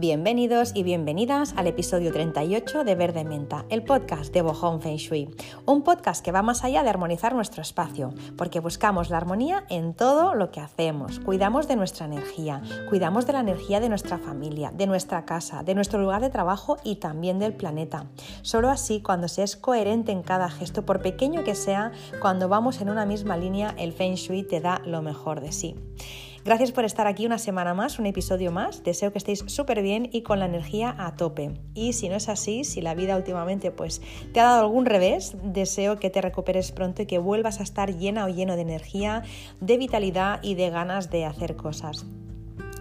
Bienvenidos y bienvenidas al episodio 38 de Verde Menta, el podcast de Bohong Feng Shui. Un podcast que va más allá de armonizar nuestro espacio, porque buscamos la armonía en todo lo que hacemos. Cuidamos de nuestra energía, cuidamos de la energía de nuestra familia, de nuestra casa, de nuestro lugar de trabajo y también del planeta. Solo así, cuando se es coherente en cada gesto, por pequeño que sea, cuando vamos en una misma línea, el Feng Shui te da lo mejor de sí. Gracias por estar aquí una semana más, un episodio más. Deseo que estéis súper bien y con la energía a tope. Y si no es así, si la vida últimamente pues te ha dado algún revés, deseo que te recuperes pronto y que vuelvas a estar llena o lleno de energía, de vitalidad y de ganas de hacer cosas.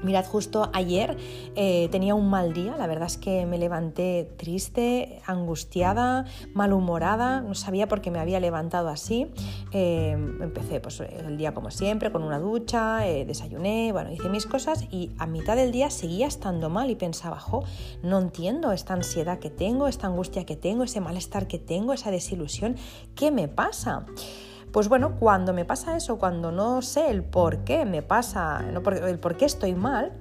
Mirad, justo ayer eh, tenía un mal día, la verdad es que me levanté triste, angustiada, malhumorada, no sabía por qué me había levantado así. Eh, empecé pues, el día como siempre, con una ducha, eh, desayuné, bueno, hice mis cosas y a mitad del día seguía estando mal y pensaba, jo, no entiendo esta ansiedad que tengo, esta angustia que tengo, ese malestar que tengo, esa desilusión, ¿qué me pasa? Pues bueno, cuando me pasa eso, cuando no sé el por qué me pasa, el por qué estoy mal,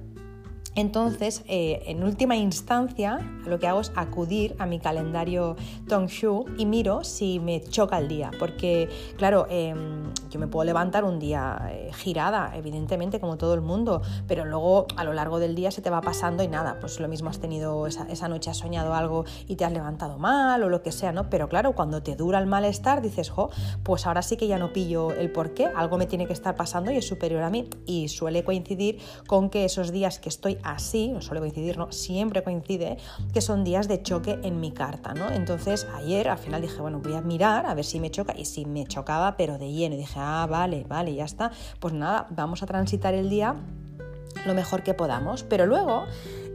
entonces, eh, en última instancia, lo que hago es acudir a mi calendario Tongshu y miro si me choca el día, porque claro, em, yo me puedo levantar un día eh, girada, evidentemente, como todo el mundo, pero luego a lo largo del día se te va pasando y nada, pues lo mismo has tenido esa, esa noche, has soñado algo y te has levantado mal o lo que sea, ¿no? Pero claro, cuando te dura el malestar, dices, jo, pues ahora sí que ya no pillo el por qué, algo me tiene que estar pasando y es superior a mí. Y suele coincidir con que esos días que estoy así, no suele coincidir, no, siempre coincide que son días de choque en mi carta, ¿no? Entonces ayer al final dije, bueno, voy a mirar a ver si me choca y si me chocaba, pero de lleno, y dije, ah, vale, vale, ya está, pues nada, vamos a transitar el día lo mejor que podamos, pero luego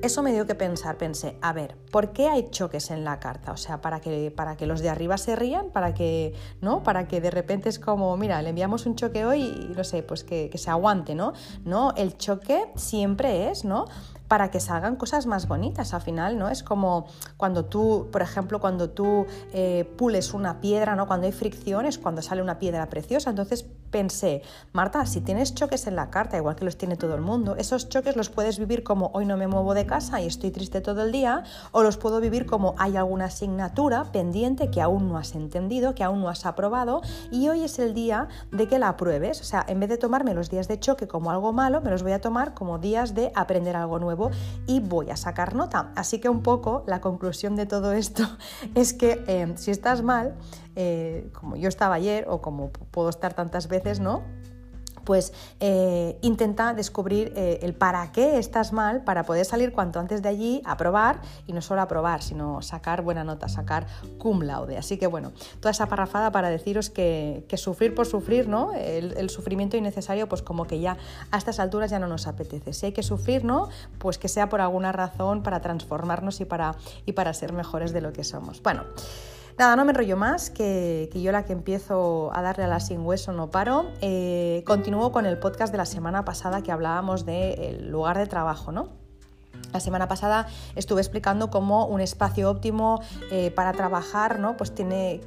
eso me dio que pensar, pensé, a ver, ¿por qué hay choques en la carta? O sea, para que, para que los de arriba se rían, para que, ¿no? Para que de repente es como, mira, le enviamos un choque hoy y no sé, pues que, que se aguante, ¿no? No, el choque siempre es, ¿no? Para que salgan cosas más bonitas. Al final, ¿no? Es como cuando tú, por ejemplo, cuando tú eh, pules una piedra, ¿no? Cuando hay fricciones, cuando sale una piedra preciosa. Entonces pensé, Marta, si tienes choques en la carta, igual que los tiene todo el mundo, esos choques los puedes vivir como hoy no me muevo de casa y estoy triste todo el día, o los puedo vivir como hay alguna asignatura pendiente que aún no has entendido, que aún no has aprobado, y hoy es el día de que la apruebes. O sea, en vez de tomarme los días de choque como algo malo, me los voy a tomar como días de aprender algo nuevo y voy a sacar nota. Así que un poco la conclusión de todo esto es que eh, si estás mal, eh, como yo estaba ayer o como puedo estar tantas veces, ¿no? Pues eh, intenta descubrir eh, el para qué estás mal para poder salir cuanto antes de allí a probar y no solo a probar, sino sacar buena nota, sacar cum laude. Así que bueno, toda esa parrafada para deciros que, sufrir por sufrir, ¿no? El, sufrimiento innecesario, pues como que ya a estas alturas ya no nos apetece. Si hay que sufrir, ¿no? Pues que sea por alguna razón para transformarnos y para, y para ser mejores de lo que somos. Bueno. Nada, no me enrollo más, que, yo la que empiezo a darle a la sin hueso no paro. Eh, continúo con el podcast de la semana pasada que hablábamos del lugar de trabajo, ¿no? La semana pasada estuve explicando cómo un espacio óptimo eh, para trabajar, ¿no? Pues tiene,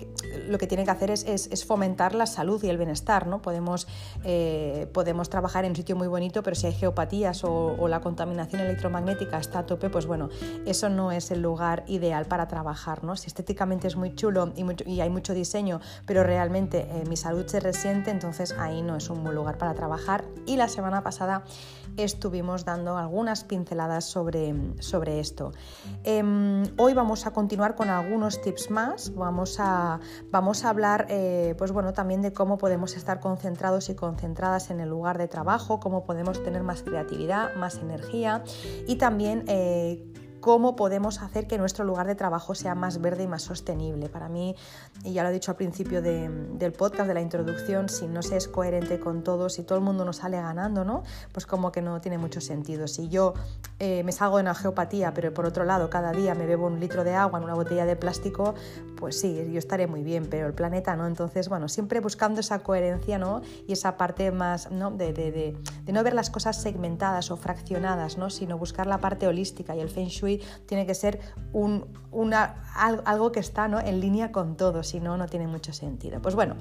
lo que tiene que hacer es, fomentar la salud y el bienestar. ¿no? Podemos, eh, podemos trabajar en un sitio muy bonito, pero si hay geopatías o, la contaminación electromagnética está a tope, pues bueno, eso no es el lugar ideal para trabajar. ¿no? Si estéticamente es muy chulo y, hay mucho diseño, pero realmente eh, mi salud se resiente, entonces ahí no es un buen lugar para trabajar. Y la semana pasada estuvimos dando algunas pinceladas sobre, sobre esto. Em, hoy vamos a continuar con algunos tips más, vamos a, vamos a hablar eh, pues bueno, también de cómo podemos estar concentrados y concentradas en el lugar de trabajo, cómo podemos tener más creatividad, más energía y también eh, cómo podemos hacer que nuestro lugar de trabajo sea más verde y más sostenible. Para mí, y ya lo he dicho al principio del podcast, de la introducción, si no se es coherente con todo, si todo el mundo nos sale ganando, ¿no? Pues como que no tiene mucho sentido. Si yo eh, me salgo en geopatía, pero por otro lado cada día me bebo un litro de agua en una botella de plástico, pues sí, yo estaré muy bien, pero el planeta no. Entonces, bueno, siempre buscando esa coherencia, ¿no? Y esa parte más, ¿no? De, de no ver las cosas segmentadas o fraccionadas, ¿no? Sino buscar la parte holística y el feng shui tiene que ser un, algo que está ¿no? en línea con todo, si no, no tiene mucho sentido. Pues bueno,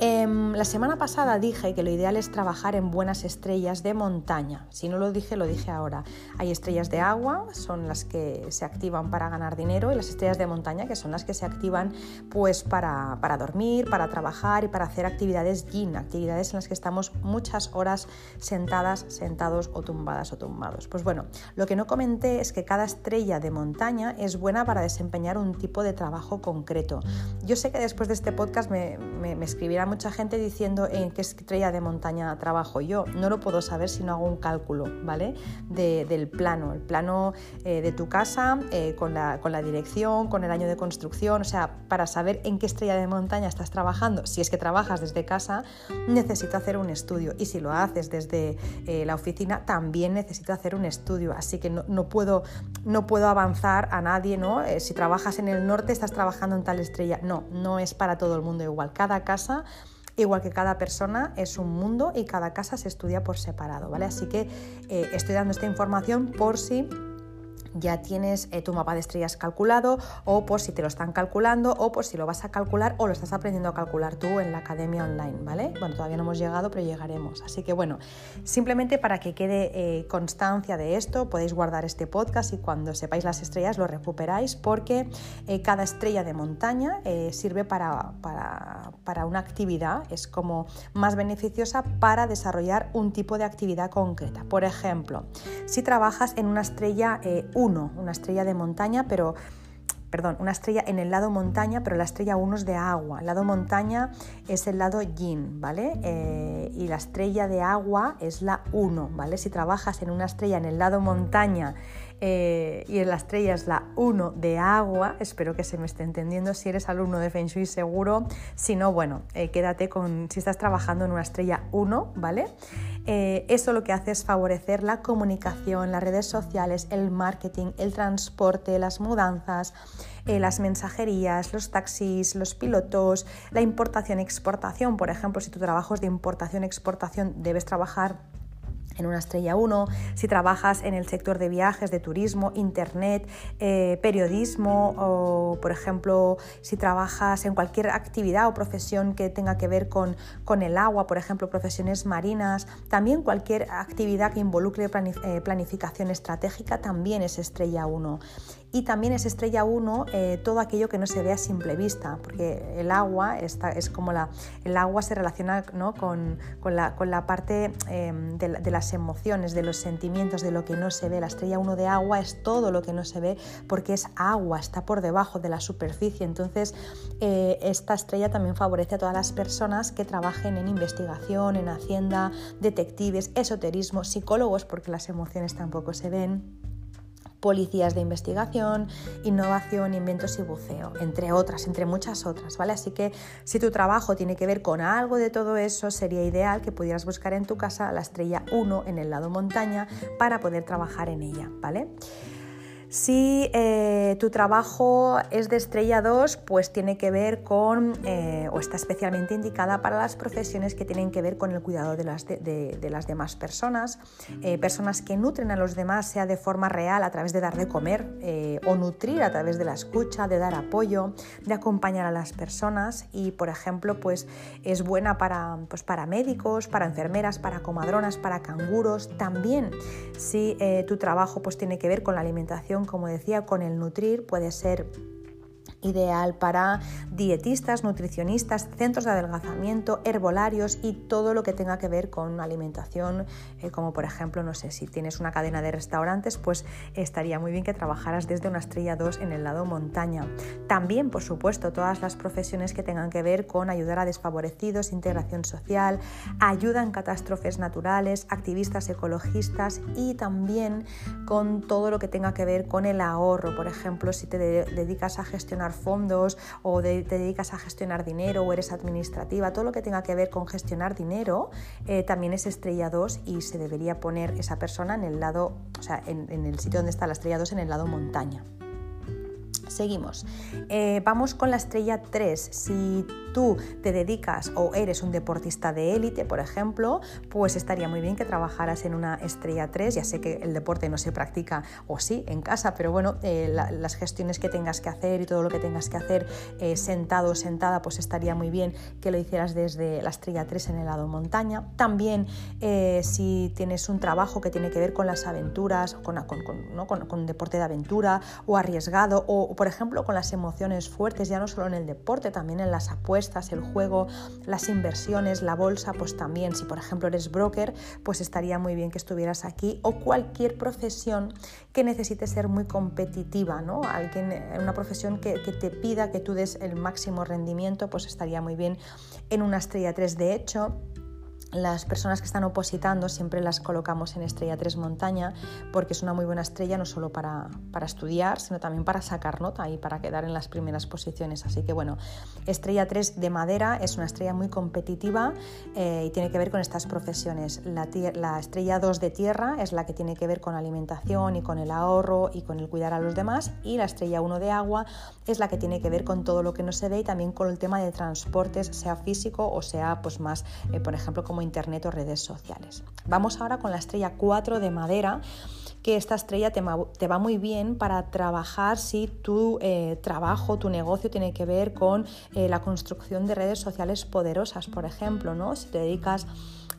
Em, la semana pasada dije que lo ideal es trabajar en buenas estrellas de montaña. Si no lo dije, lo dije ahora. Hay estrellas de agua, son las que se activan para ganar dinero, y las estrellas de montaña, que son las que se activan pues, para, para dormir, para trabajar y para hacer actividades yin, actividades en las que estamos muchas horas sentadas, sentados o tumbadas o tumbados. Pues bueno, lo que no comenté es que cada estrella de montaña es buena para desempeñar un tipo de trabajo concreto. Yo sé que después de este podcast me, me, me mucha gente diciendo en qué estrella de montaña trabajo yo. No lo puedo saber si no hago un cálculo, ¿vale? del plano, el plano eh, de tu casa, eh, con, la, con la dirección, con el año de construcción, o sea, para saber en qué estrella de montaña estás trabajando, si es que trabajas desde casa, necesito hacer un estudio. Y si lo haces desde eh, la oficina, también necesito hacer un estudio. Así que no, no puedo, no puedo avanzar a nadie, ¿no? si trabajas en el norte, estás trabajando en tal estrella. No, no es para todo el mundo igual. Cada casa Igual que cada persona es un mundo y cada casa se estudia por separado, ¿vale? Así que eh, estoy dando esta información por si ya tienes eh, tu mapa de estrellas calculado o por si te lo están calculando o por si lo vas a calcular o lo estás aprendiendo a calcular tú en la academia online, ¿vale? Bueno, todavía no hemos llegado, pero llegaremos. Así que bueno, simplemente para que quede eh, constancia de esto, podéis guardar este podcast y cuando sepáis las estrellas lo recuperáis porque eh, cada estrella de montaña sirve para, para, para una actividad, es como más beneficiosa para desarrollar un tipo de actividad concreta. Por ejemplo, si trabajas en una estrella 1, una estrella de montaña, pero perdón, una estrella en el lado montaña, pero la estrella 1 es de agua. El lado montaña es el lado yin, ¿vale? Eh, y la estrella de agua es la 1, ¿vale? Si trabajas en una estrella en el lado montaña eh, y en la estrella es la 1 de agua, espero que se me esté entendiendo, si eres alumno de Feng Shui seguro, si no, bueno, eh, quédate con, si estás trabajando en una estrella 1, ¿vale? Eh, eso lo que hace es favorecer la comunicación, las redes sociales, el marketing, el transporte, las mudanzas, las mensajerías, los taxis, los pilotos, la importación-exportación, por ejemplo, si tu trabajo es de importación-exportación, debes trabajar en una estrella 1, si trabajas en el sector de viajes, de turismo, internet, eh, periodismo o, por ejemplo, si trabajas en cualquier actividad o profesión que tenga que ver con, con el agua, por ejemplo, profesiones marinas, también cualquier actividad que involucre eh, planificación estratégica también es estrella 1 y también es estrella 1 eh, todo aquello que no se ve a simple vista, porque el agua está, es como la, el agua se relaciona ¿no? con, con, la, con, la, parte em, de, las emociones, de los sentimientos, de lo que no se ve. La estrella 1 de agua es todo lo que no se ve porque es agua, está por debajo de la superficie. Entonces, eh, esta estrella también favorece a todas las personas que trabajen en investigación, en hacienda, detectives, esoterismo, psicólogos, porque las emociones tampoco se ven policías de investigación, innovación, inventos y buceo, entre otras, entre muchas otras, ¿vale? Así que si tu trabajo tiene que ver con algo de todo eso, sería ideal que pudieras buscar en tu casa la estrella 1 en el lado montaña para poder trabajar en ella, ¿vale? Si eh, tu trabajo es de estrella 2, pues tiene que ver con, eh, o está especialmente indicada para las profesiones que tienen que ver con el cuidado de las, de, las demás personas, eh, personas que nutren a los demás, sea de forma real, a través de dar de comer, o nutrir a través de la escucha, de dar apoyo, de acompañar a las personas. Y, por ejemplo, pues es buena para, pues, para médicos, para enfermeras, para comadronas, para canguros, también si tu trabajo pues tiene que ver con la alimentación como decía, con el nutrir puede ser ideal para dietistas, nutricionistas, centros de adelgazamiento, herbolarios y todo lo que tenga que ver con alimentación, eh, como por ejemplo, no sé, si tienes una cadena de restaurantes, pues estaría muy bien que trabajaras desde una estrella 2 en el lado montaña. También, por supuesto, todas las profesiones que tengan que ver con ayudar a desfavorecidos, integración social, ayuda en catástrofes naturales, activistas ecologistas y también con todo lo que tenga que ver con el ahorro, por ejemplo, si te dedicas a gestionar fondos o te dedicas a gestionar dinero o eres administrativa, todo lo que tenga que ver con gestionar dinero eh, también es estrella 2 y se debería poner esa persona en el lado, o sea, en, el sitio donde está la estrella 2 en el lado montaña. Seguimos. Eh, vamos con la estrella 3. Si tú te dedicas o eres un deportista de élite, por ejemplo, pues estaría muy bien que trabajaras en una estrella 3. Ya sé que el deporte no se practica, o sí, en casa, pero bueno, eh, las gestiones que tengas que hacer y todo lo que tengas que hacer eh, sentado o sentada, pues estaría muy bien que lo hicieras desde la estrella 3 en el lado montaña. También si tienes un trabajo que tiene que ver con las aventuras, con, con, deporte de aventura o arriesgado o por ejemplo con las emociones fuertes, ya no solo en el deporte, también en las apuestas, el juego, las inversiones, la bolsa, pues también si por ejemplo eres broker, pues estaría muy bien que estuvieras aquí o cualquier profesión que necesite ser muy competitiva, ¿no? Alguien, una profesión que, que te pida que tú des el máximo rendimiento, pues estaría muy bien en una estrella 3 de hecho las personas que están opositando siempre las colocamos en estrella 3 montaña porque es una muy buena estrella no solo para, para, estudiar, sino también para sacar nota y para quedar en las primeras posiciones. Así que bueno, estrella 3 de madera es una estrella muy competitiva eh, y tiene que ver con estas profesiones. La, la, estrella 2 de tierra es la que tiene que ver con alimentación y con el ahorro y con el cuidar a los demás y la estrella 1 de agua es la que tiene que ver con todo lo que no se ve y también con el tema de transportes, sea físico o sea pues más, eh, por ejemplo, como internet o redes sociales. Vamos ahora con la estrella 4 de madera que esta estrella te, va muy bien para trabajar si tu eh, trabajo, tu negocio tiene que ver con eh, la construcción de redes sociales poderosas, por ejemplo, ¿no? Si te dedicas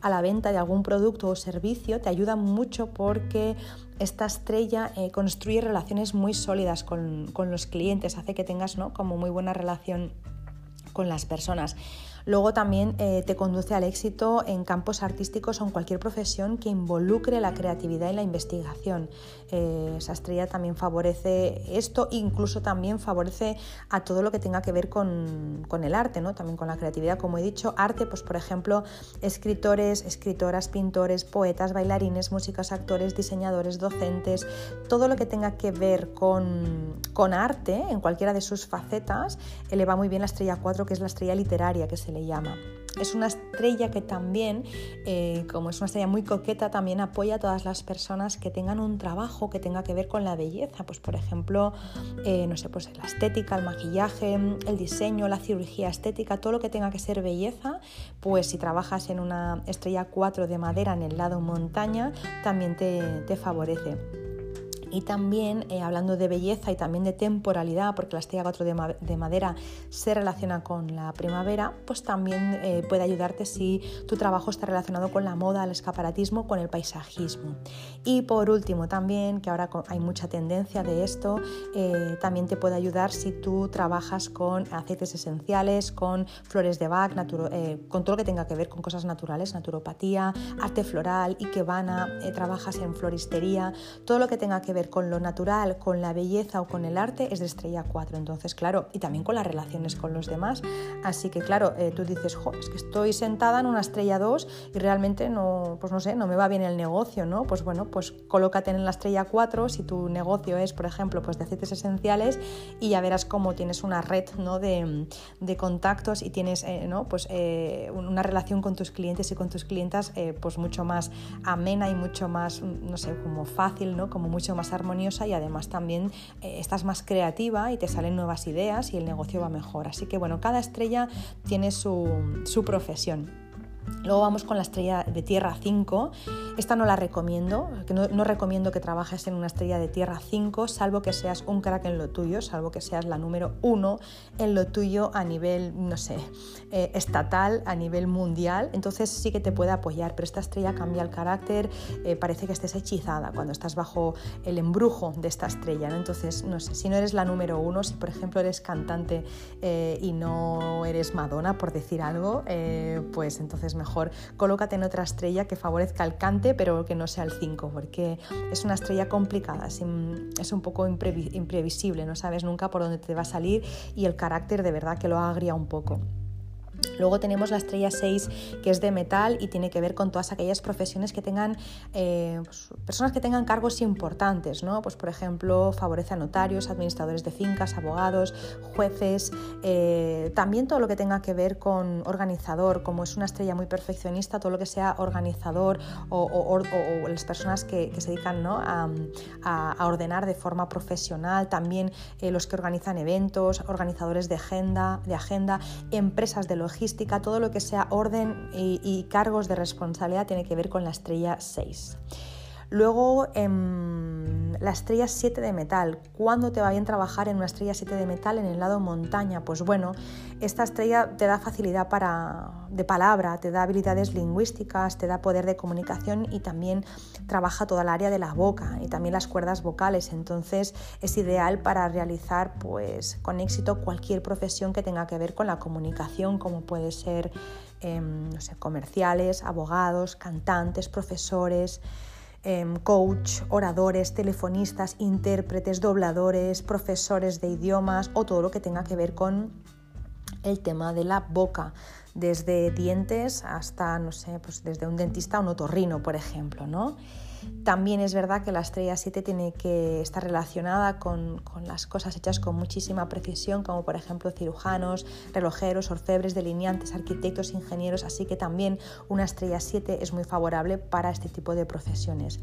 a la venta de algún producto o servicio, te ayuda mucho porque esta estrella eh, construye relaciones muy sólidas con, con, los clientes, hace que tengas ¿no? como muy buena relación con las personas. Luego también eh, te conduce al éxito en campos artísticos o en cualquier profesión que involucre la creatividad y la investigación. Eh, esa estrella también favorece esto, incluso también favorece a todo lo que tenga que ver con, el arte, ¿no? también con la creatividad, como he dicho. Arte, pues por ejemplo, escritores, escritoras, pintores, poetas, bailarines, músicos, actores, diseñadores, docentes, todo lo que tenga que ver con, arte en cualquiera de sus facetas, eleva muy bien la estrella 4, que es la estrella literaria, que se le llama. Es una estrella que también, eh, como es una estrella muy coqueta, también apoya a todas las personas que tengan un trabajo que tenga que ver con la belleza. Pues por ejemplo, eh, no sé, pues la estética, el maquillaje, el diseño, la cirugía estética, todo lo que tenga que ser belleza, pues si trabajas en una estrella 4 de madera en el lado montaña, también te, te favorece. Y también, eh, hablando de belleza y también de temporalidad, porque la estrella 4 de, madera se relaciona con la primavera, pues también eh, puede ayudarte si tu trabajo está relacionado con la moda, el escaparatismo, con el paisajismo. Y por último, también, que ahora hay mucha tendencia de esto, eh, también te puede ayudar si tú trabajas con aceites esenciales, con flores de Bach, con todo lo que tenga que ver con cosas naturales, naturopatía, arte floral, ikebana, trabajas en floristería, todo lo que tenga que ver con lo natural, con la belleza o con el arte es de estrella 4. Entonces, claro, y también con las relaciones con los demás. Así que, claro, eh, tú dices, jo, es que estoy sentada en una estrella 2 y realmente no, pues no sé, no me va bien el negocio, ¿no? Pues bueno, pues colócate en la estrella 4 si tu negocio es, por ejemplo, pues de aceites esenciales y ya verás cómo tienes una red ¿no? de, de contactos y tienes eh, ¿no? pues, eh, una relación con tus clientes y con tus clientas pues mucho más amena y mucho más, no sé, como fácil, ¿no? Como mucho más armoniosa y además también eh, estás más creativa y te salen nuevas ideas y el negocio va mejor. Así que bueno, cada estrella tiene su, su profesión. Luego vamos con la estrella de tierra 5. Esta no la recomiendo, no, recomiendo que trabajes en una estrella de tierra 5, salvo que seas un crack en lo tuyo, salvo que seas la número 1 en lo tuyo a nivel, no sé, eh, estatal, a nivel mundial. Entonces sí que te puede apoyar, pero esta estrella cambia el carácter, eh, parece que estés hechizada cuando estás bajo el embrujo de esta estrella. Entonces, no sé, si no eres la número 1, si por ejemplo eres cantante eh, y no eres Madonna, por decir algo, pues entonces mejor colócate en otra estrella que favorezca el cante, pero que no sea el 5, porque es una estrella complicada, es, un poco imprevisible, no sabes nunca por dónde te va a salir y el carácter de verdad que lo agria un poco. Luego tenemos la estrella 6 que es de metal y tiene que ver con todas aquellas profesiones que tengan, eh, pues, personas que tengan cargos importantes, ¿no? Pues por ejemplo favorece a notarios, administradores de fincas, abogados, jueces, eh, también todo lo que tenga que ver con organizador, como es una estrella muy perfeccionista, todo lo que sea organizador o, las personas que, se dedican ¿no? a, ordenar de forma profesional, también eh, los que organizan eventos, organizadores de agenda, de agenda empresas de logística, todo lo que sea orden y, cargos de responsabilidad tiene que ver con la estrella 6. Luego, em, la estrella 7 de metal. ¿Cuándo te va bien trabajar en una estrella 7 de metal en el lado montaña? Pues bueno, esta estrella te da facilidad para, de palabra, te da habilidades lingüísticas, te da poder de comunicación y también trabaja toda el área de la boca y también las cuerdas vocales. Entonces es ideal para realizar pues, con éxito cualquier profesión que tenga que ver con la comunicación, como puede ser em, comerciales, abogados, cantantes, profesores. Em, coach, oradores, telefonistas, intérpretes, dobladores, profesores de idiomas o todo lo que tenga que ver con el tema de la boca, desde dientes hasta, no sé, pues desde un dentista a un otorrino, por ejemplo, ¿no? También es verdad que la estrella 7 tiene que estar relacionada con, las cosas hechas con muchísima precisión, como por ejemplo cirujanos, relojeros, orfebres, delineantes, arquitectos, ingenieros, así que también una estrella 7 es muy favorable para este tipo de profesiones.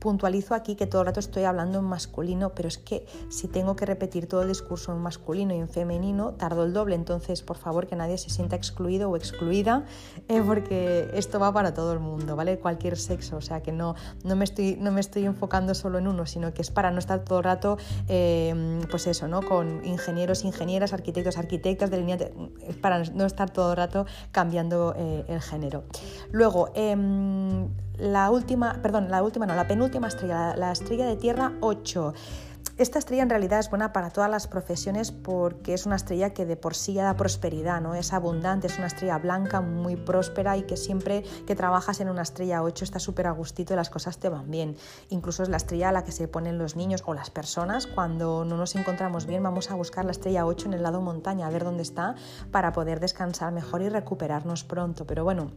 Puntualizo aquí que todo el rato estoy hablando en masculino, pero es que si tengo que repetir todo el discurso en masculino y en femenino, tardo el doble. Entonces, por favor, que nadie se sienta excluido o excluida, eh, porque esto va para todo el mundo, ¿vale? Cualquier sexo. O sea, que no, no, me estoy, no me estoy enfocando solo en uno, sino que es para no estar todo el rato, eh, pues eso, ¿no? Con ingenieros, ingenieras, arquitectos, arquitectas, delineantes, es para no estar todo el rato cambiando eh, el género. Luego, em, la última, perdón, la última no, la penúltima estrella, la estrella de tierra 8. Esta estrella en realidad es buena para todas las profesiones porque es una estrella que de por sí ya da prosperidad, ¿no? Es abundante, es una estrella blanca, muy próspera y que siempre que trabajas en una estrella 8 está súper a gustito y las cosas te van bien. Incluso es la estrella a la que se ponen los niños o las personas cuando no nos encontramos bien, vamos a buscar la estrella 8 en el lado montaña, a ver dónde está para poder descansar mejor y recuperarnos pronto. Pero bueno,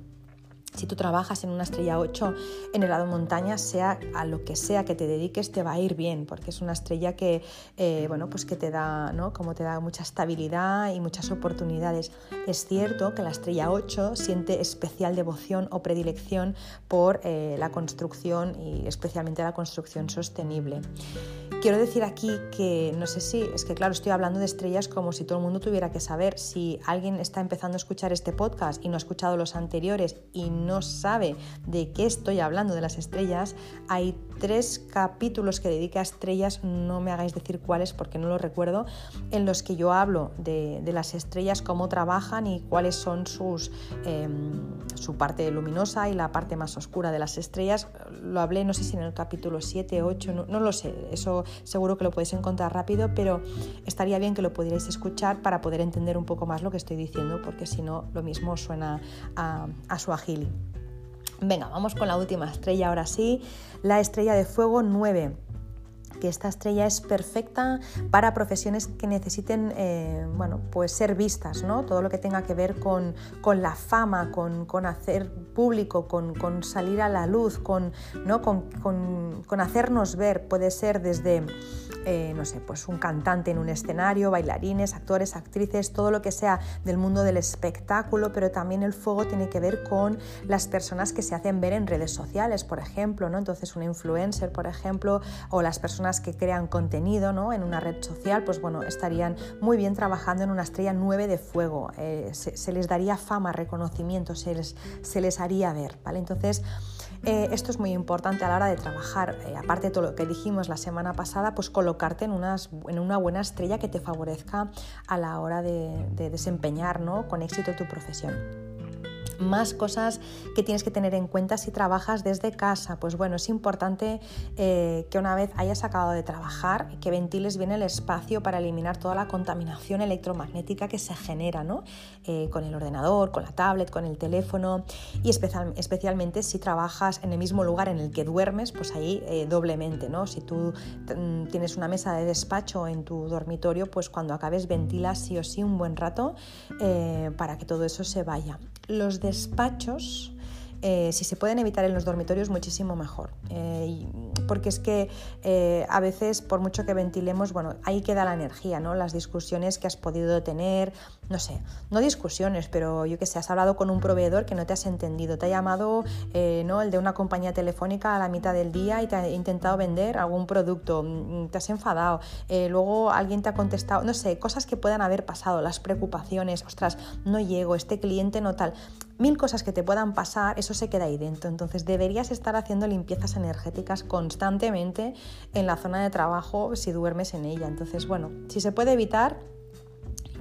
si tú trabajas en una estrella 8 en el lado montaña, sea a lo que sea que te dediques, te va a ir bien, porque es una estrella que, eh, bueno, pues que te da, ¿no? Como te da mucha estabilidad y muchas oportunidades. Es cierto que la estrella 8 siente especial devoción o predilección por eh, la construcción y especialmente la construcción sostenible. Quiero decir aquí que no sé si, es que claro, estoy hablando de estrellas como si todo el mundo tuviera que saber. Si alguien está empezando a escuchar este podcast y no ha escuchado los anteriores y no sabe de qué estoy hablando de las estrellas, hay tres capítulos que dedique a estrellas, no me hagáis decir cuáles porque no lo recuerdo, en los que yo hablo de, las estrellas, cómo trabajan y cuáles son sus, em, su parte luminosa y la parte más oscura de las estrellas. Lo hablé, no sé si en el capítulo 7, 8, no, no lo sé, eso seguro que lo podéis encontrar rápido, pero estaría bien que lo pudierais escuchar para poder entender un poco más lo que estoy diciendo, porque si no, lo mismo suena a, su agili. Venga, vamos con la última estrella ahora sí, la estrella de fuego 9 que esta estrella es perfecta para profesiones que necesiten eh, bueno, pues ser vistas, ¿no? todo lo que tenga que ver con, la fama, con, hacer público, con, salir a la luz, con, ¿no? con hacernos ver, puede ser desde eh, no sé, pues un cantante en un escenario, bailarines, actores, actrices, todo lo que sea del mundo del espectáculo, pero también el fuego tiene que ver con las personas que se hacen ver en redes sociales, por ejemplo, ¿no? Entonces, una influencer, por ejemplo, o las personas que crean contenido ¿no? en una red social, pues bueno, estarían muy bien trabajando en una estrella 9 de fuego. Eh, se, les daría fama, reconocimiento, se les, se les haría ver, ¿vale? Entonces, eh, esto es muy importante a la hora de trabajar, eh, aparte de todo lo que dijimos la semana pasada, pues colocarte en, en una buena estrella que te favorezca a la hora de, desempeñar ¿no? con éxito tu profesión. Más cosas que tienes que tener en cuenta si trabajas desde casa. Pues bueno, es importante eh, que una vez hayas acabado de trabajar, que ventiles bien el espacio para eliminar toda la contaminación electromagnética que se genera ¿no? Eh, con el ordenador, con la tablet, con el teléfono y especialmente si trabajas en el mismo lugar en el que duermes, pues ahí eh, doblemente. ¿no? Si tú mm, tienes una mesa de despacho en tu dormitorio, pues cuando acabes ventilas sí o sí un buen rato para que todo eso se vaya. Los despachos, eh, si se pueden evitar en los dormitorios, muchísimo mejor. Eh, porque es que eh, a veces, por mucho que ventilemos, bueno, ahí queda la energía, ¿no? Las discusiones que has podido tener, no sé, no discusiones, pero yo que sé, has hablado con un proveedor que no te has entendido, te ha llamado, ¿no? El de una compañía telefónica a la mitad del día y te ha intentado vender algún producto, mm, te has enfadado, luego alguien te ha contestado, no sé, cosas que puedan haber pasado, las preocupaciones, ostras, no llego, este cliente no tal mil cosas que te puedan pasar, eso se queda ahí dentro. Entonces deberías estar haciendo limpiezas energéticas constantemente en la zona de trabajo si duermes en ella. Entonces, bueno, si se puede evitar,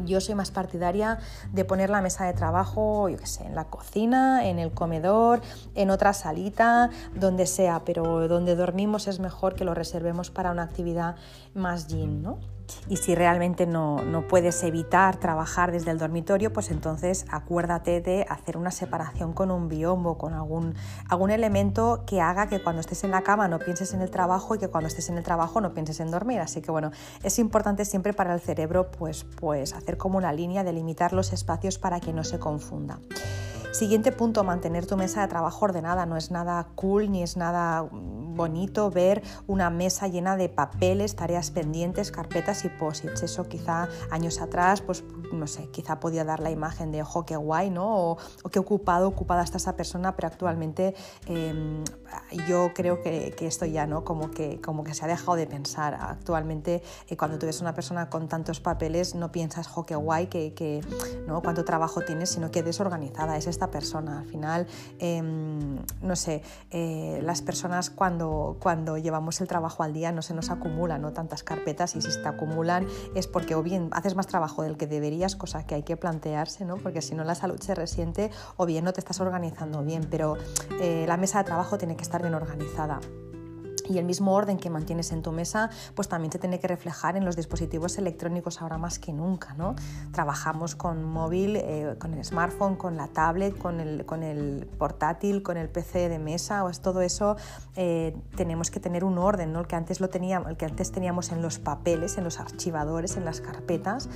yo soy más partidaria de poner la mesa de trabajo, yo qué sé, en la cocina, en el comedor, en otra salita, donde sea, pero donde dormimos es mejor que lo reservemos para una actividad más yin, ¿no? Y si realmente no, puedes evitar trabajar desde el dormitorio, pues entonces acuérdate de hacer una separación con un biombo, con algún, algún elemento que haga que cuando estés en la cama no pienses en el trabajo y que cuando estés en el trabajo no pienses en dormir. Así que bueno, es importante siempre para el cerebro pues, pues hacer como una línea, delimitar los espacios para que no se confunda. Siguiente punto, mantener tu mesa de trabajo ordenada. No es nada cool ni es nada bonito ver una mesa llena de papeles, tareas pendientes, carpetas y posits. Eso quizá años atrás, pues no sé, quizá podía dar la imagen de ojo, qué guay, ¿no? O, qué ocupado, ocupada está esa persona, pero actualmente em, yo creo que, esto ya, ¿no? Como que, como que se ha dejado de pensar. Actualmente, eh, cuando tú ves una persona con tantos papeles, no piensas, ojo, qué guay, que, ¿no? cuánto trabajo tienes, sino que desorganizada es persona. Al final, em, no sé, eh, las personas cuando, cuando llevamos el trabajo al día no se nos acumulan ¿no? tantas carpetas y si se te acumulan es porque o bien haces más trabajo del que deberías, cosa que hay que plantearse, ¿no? porque si no la salud se resiente o bien no te estás organizando bien, pero eh, la mesa de trabajo tiene que estar bien organizada y el mismo orden que mantienes en tu mesa, pues también se tiene que reflejar en los dispositivos electrónicos ahora más que nunca, ¿no? Trabajamos con móvil, eh, con el smartphone, con la tablet, con el, con el portátil, con el PC de mesa, o es todo eso, eh, tenemos que tener un orden, ¿no? El que antes lo teníamos, el que antes teníamos en los papeles, en los archivadores, en las carpetas,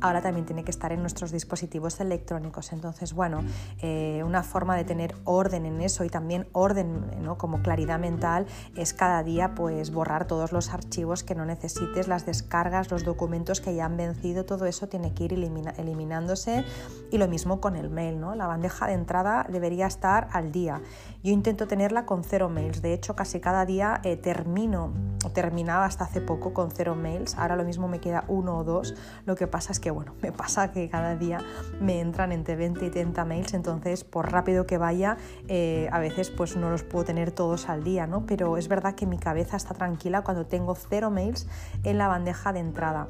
ahora también tiene que estar en nuestros dispositivos electrónicos. Entonces, bueno, eh, una forma de tener orden en eso y también orden, ¿no? Como claridad mental es cada día pues borrar todos los archivos que no necesites, las descargas, los documentos que ya han vencido, todo eso tiene que ir eliminándose y lo mismo con el mail, ¿no? La bandeja de entrada debería estar al día. Yo intento tenerla con cero mails, de hecho casi cada día eh, termino, o terminaba hasta hace poco con cero mails, ahora lo mismo me queda uno o dos, lo que pasa es que bueno, me pasa que cada día me entran entre 20 y 30 mails, entonces por rápido que vaya, eh, a veces pues no los puedo tener todos al día, ¿no? Pero es verdad que mi cabeza está tranquila cuando tengo cero mails en la bandeja de entrada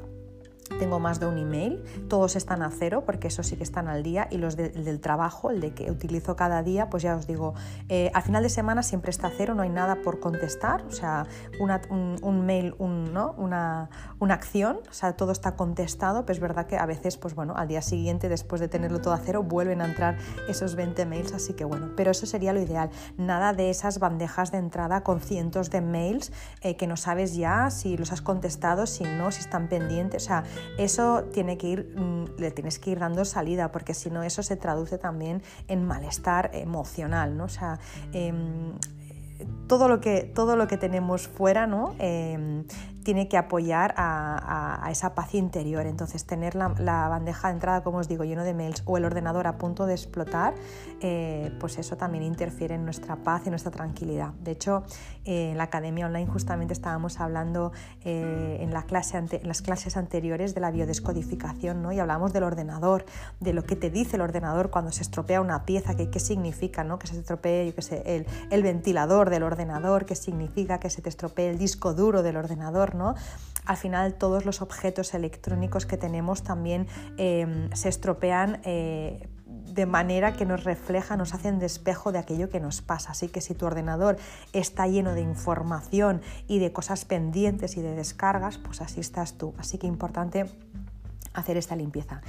tengo más de un email, todos están a cero porque eso sí que están al día y los del trabajo, el de que utilizo cada día, pues ya os digo, eh, al final de semana siempre está a cero, no hay nada por contestar, o sea, un, mail, ¿no? una, una, acción, o sea, todo está contestado, pero es verdad que a veces, pues bueno, al día siguiente, después de tenerlo todo a cero, vuelven a entrar esos 20 mails, así que bueno, pero eso sería lo ideal, nada de esas bandejas de entrada con cientos de mails eh, que no sabes ya si los has contestado, si no, si están pendientes, o sea, eso tiene que ir, mm, le tienes que ir dando salida, porque si no, eso se traduce también en malestar emocional, ¿no? O sea, em, todo lo que, todo lo que tenemos fuera ¿no? Em, tiene que apoyar a, esa paz interior. Entonces, tener la, bandeja de entrada, como os digo, lleno de mails o el ordenador a punto de explotar, eh, pues eso también interfiere en nuestra paz y nuestra tranquilidad. De hecho, eh, en la academia online justamente estábamos hablando eh, en, las clases anteriores de la biodescodificación ¿no? y hablamos del ordenador, de lo que te dice el ordenador cuando se estropea una pieza, qué significa ¿no? que se estropee yo sé, el, el ventilador del ordenador, qué significa que se te estropee el disco duro del ordenador al final todos los objetos electrónicos que tenemos también em, se estropean. Eh, de manera que nos refleja, nos hacen de espejo de aquello que nos pasa. Así que si tu ordenador está lleno de información y de cosas pendientes y de descargas, pues así estás tú. Así que importante hacer esta limpieza.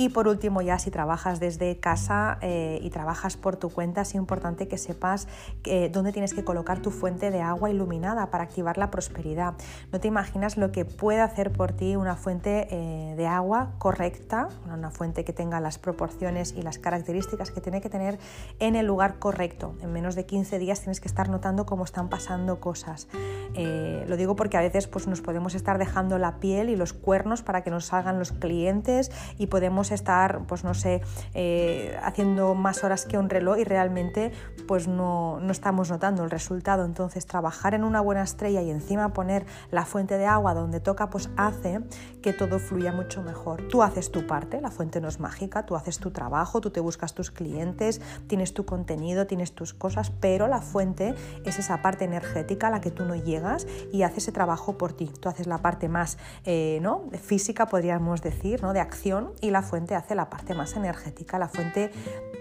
Y por último, ya si trabajas desde casa eh, y trabajas por tu cuenta, es importante que sepas eh, dónde tienes que colocar tu fuente de agua iluminada para activar la prosperidad. No te imaginas lo que puede hacer por ti una fuente eh, de agua correcta, una fuente que tenga las proporciones y las características que tiene que tener en el lugar correcto. En menos de 15 días tienes que estar notando cómo están pasando cosas. lo digo porque a veces pues, nos podemos estar dejando la piel y los cuernos para que nos salgan los clientes y podemos estar, pues no sé, eh, haciendo más horas que un reloj y realmente pues no, no estamos notando el resultado. Entonces trabajar en una buena estrella y encima poner la fuente de agua donde toca, pues hace que todo fluya mucho mejor. Tú haces tu parte, la fuente no es mágica, tú haces tu trabajo, tú te buscas tus clientes, tienes tu contenido, tienes tus cosas, pero la fuente es esa parte energética a la que tú no llegas y hace ese trabajo por ti. Tú haces la parte más eh, ¿no? física, podríamos decir, ¿no? de acción y la fuente hace la parte más energética. La fuente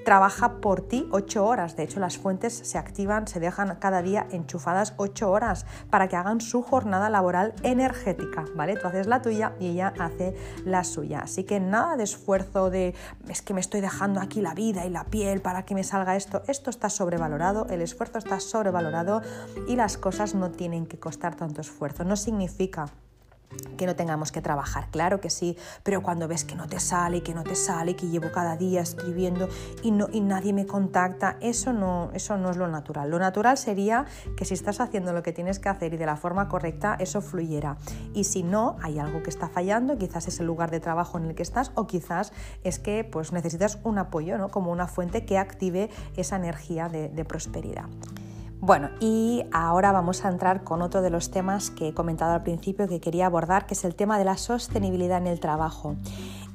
trabaja por ti ocho horas. De hecho, las fuentes se activan, se dejan cada día enchufadas ocho horas para que hagan su jornada laboral energética. ¿vale? Tú haces la tuya y ella hace la suya. Así que nada de esfuerzo de es que me estoy dejando aquí la vida y la piel para que me salga esto. Esto está sobrevalorado, el esfuerzo está sobrevalorado y las cosas no tienen que costar tanto esfuerzo. No significa que no tengamos que trabajar, claro que sí, pero cuando ves que no te sale, que no te sale, que llevo cada día escribiendo y, no, y nadie me contacta, eso no, eso no es lo natural. Lo natural sería que si estás haciendo lo que tienes que hacer y de la forma correcta, eso fluyera. Y si no, hay algo que está fallando, quizás es el lugar de trabajo en el que estás o quizás es que pues, necesitas un apoyo, ¿no? como una fuente que active esa energía de, de prosperidad. Bueno, y ahora vamos a entrar con otro de los temas que he comentado al principio que quería abordar, que es el tema de la sostenibilidad en el trabajo.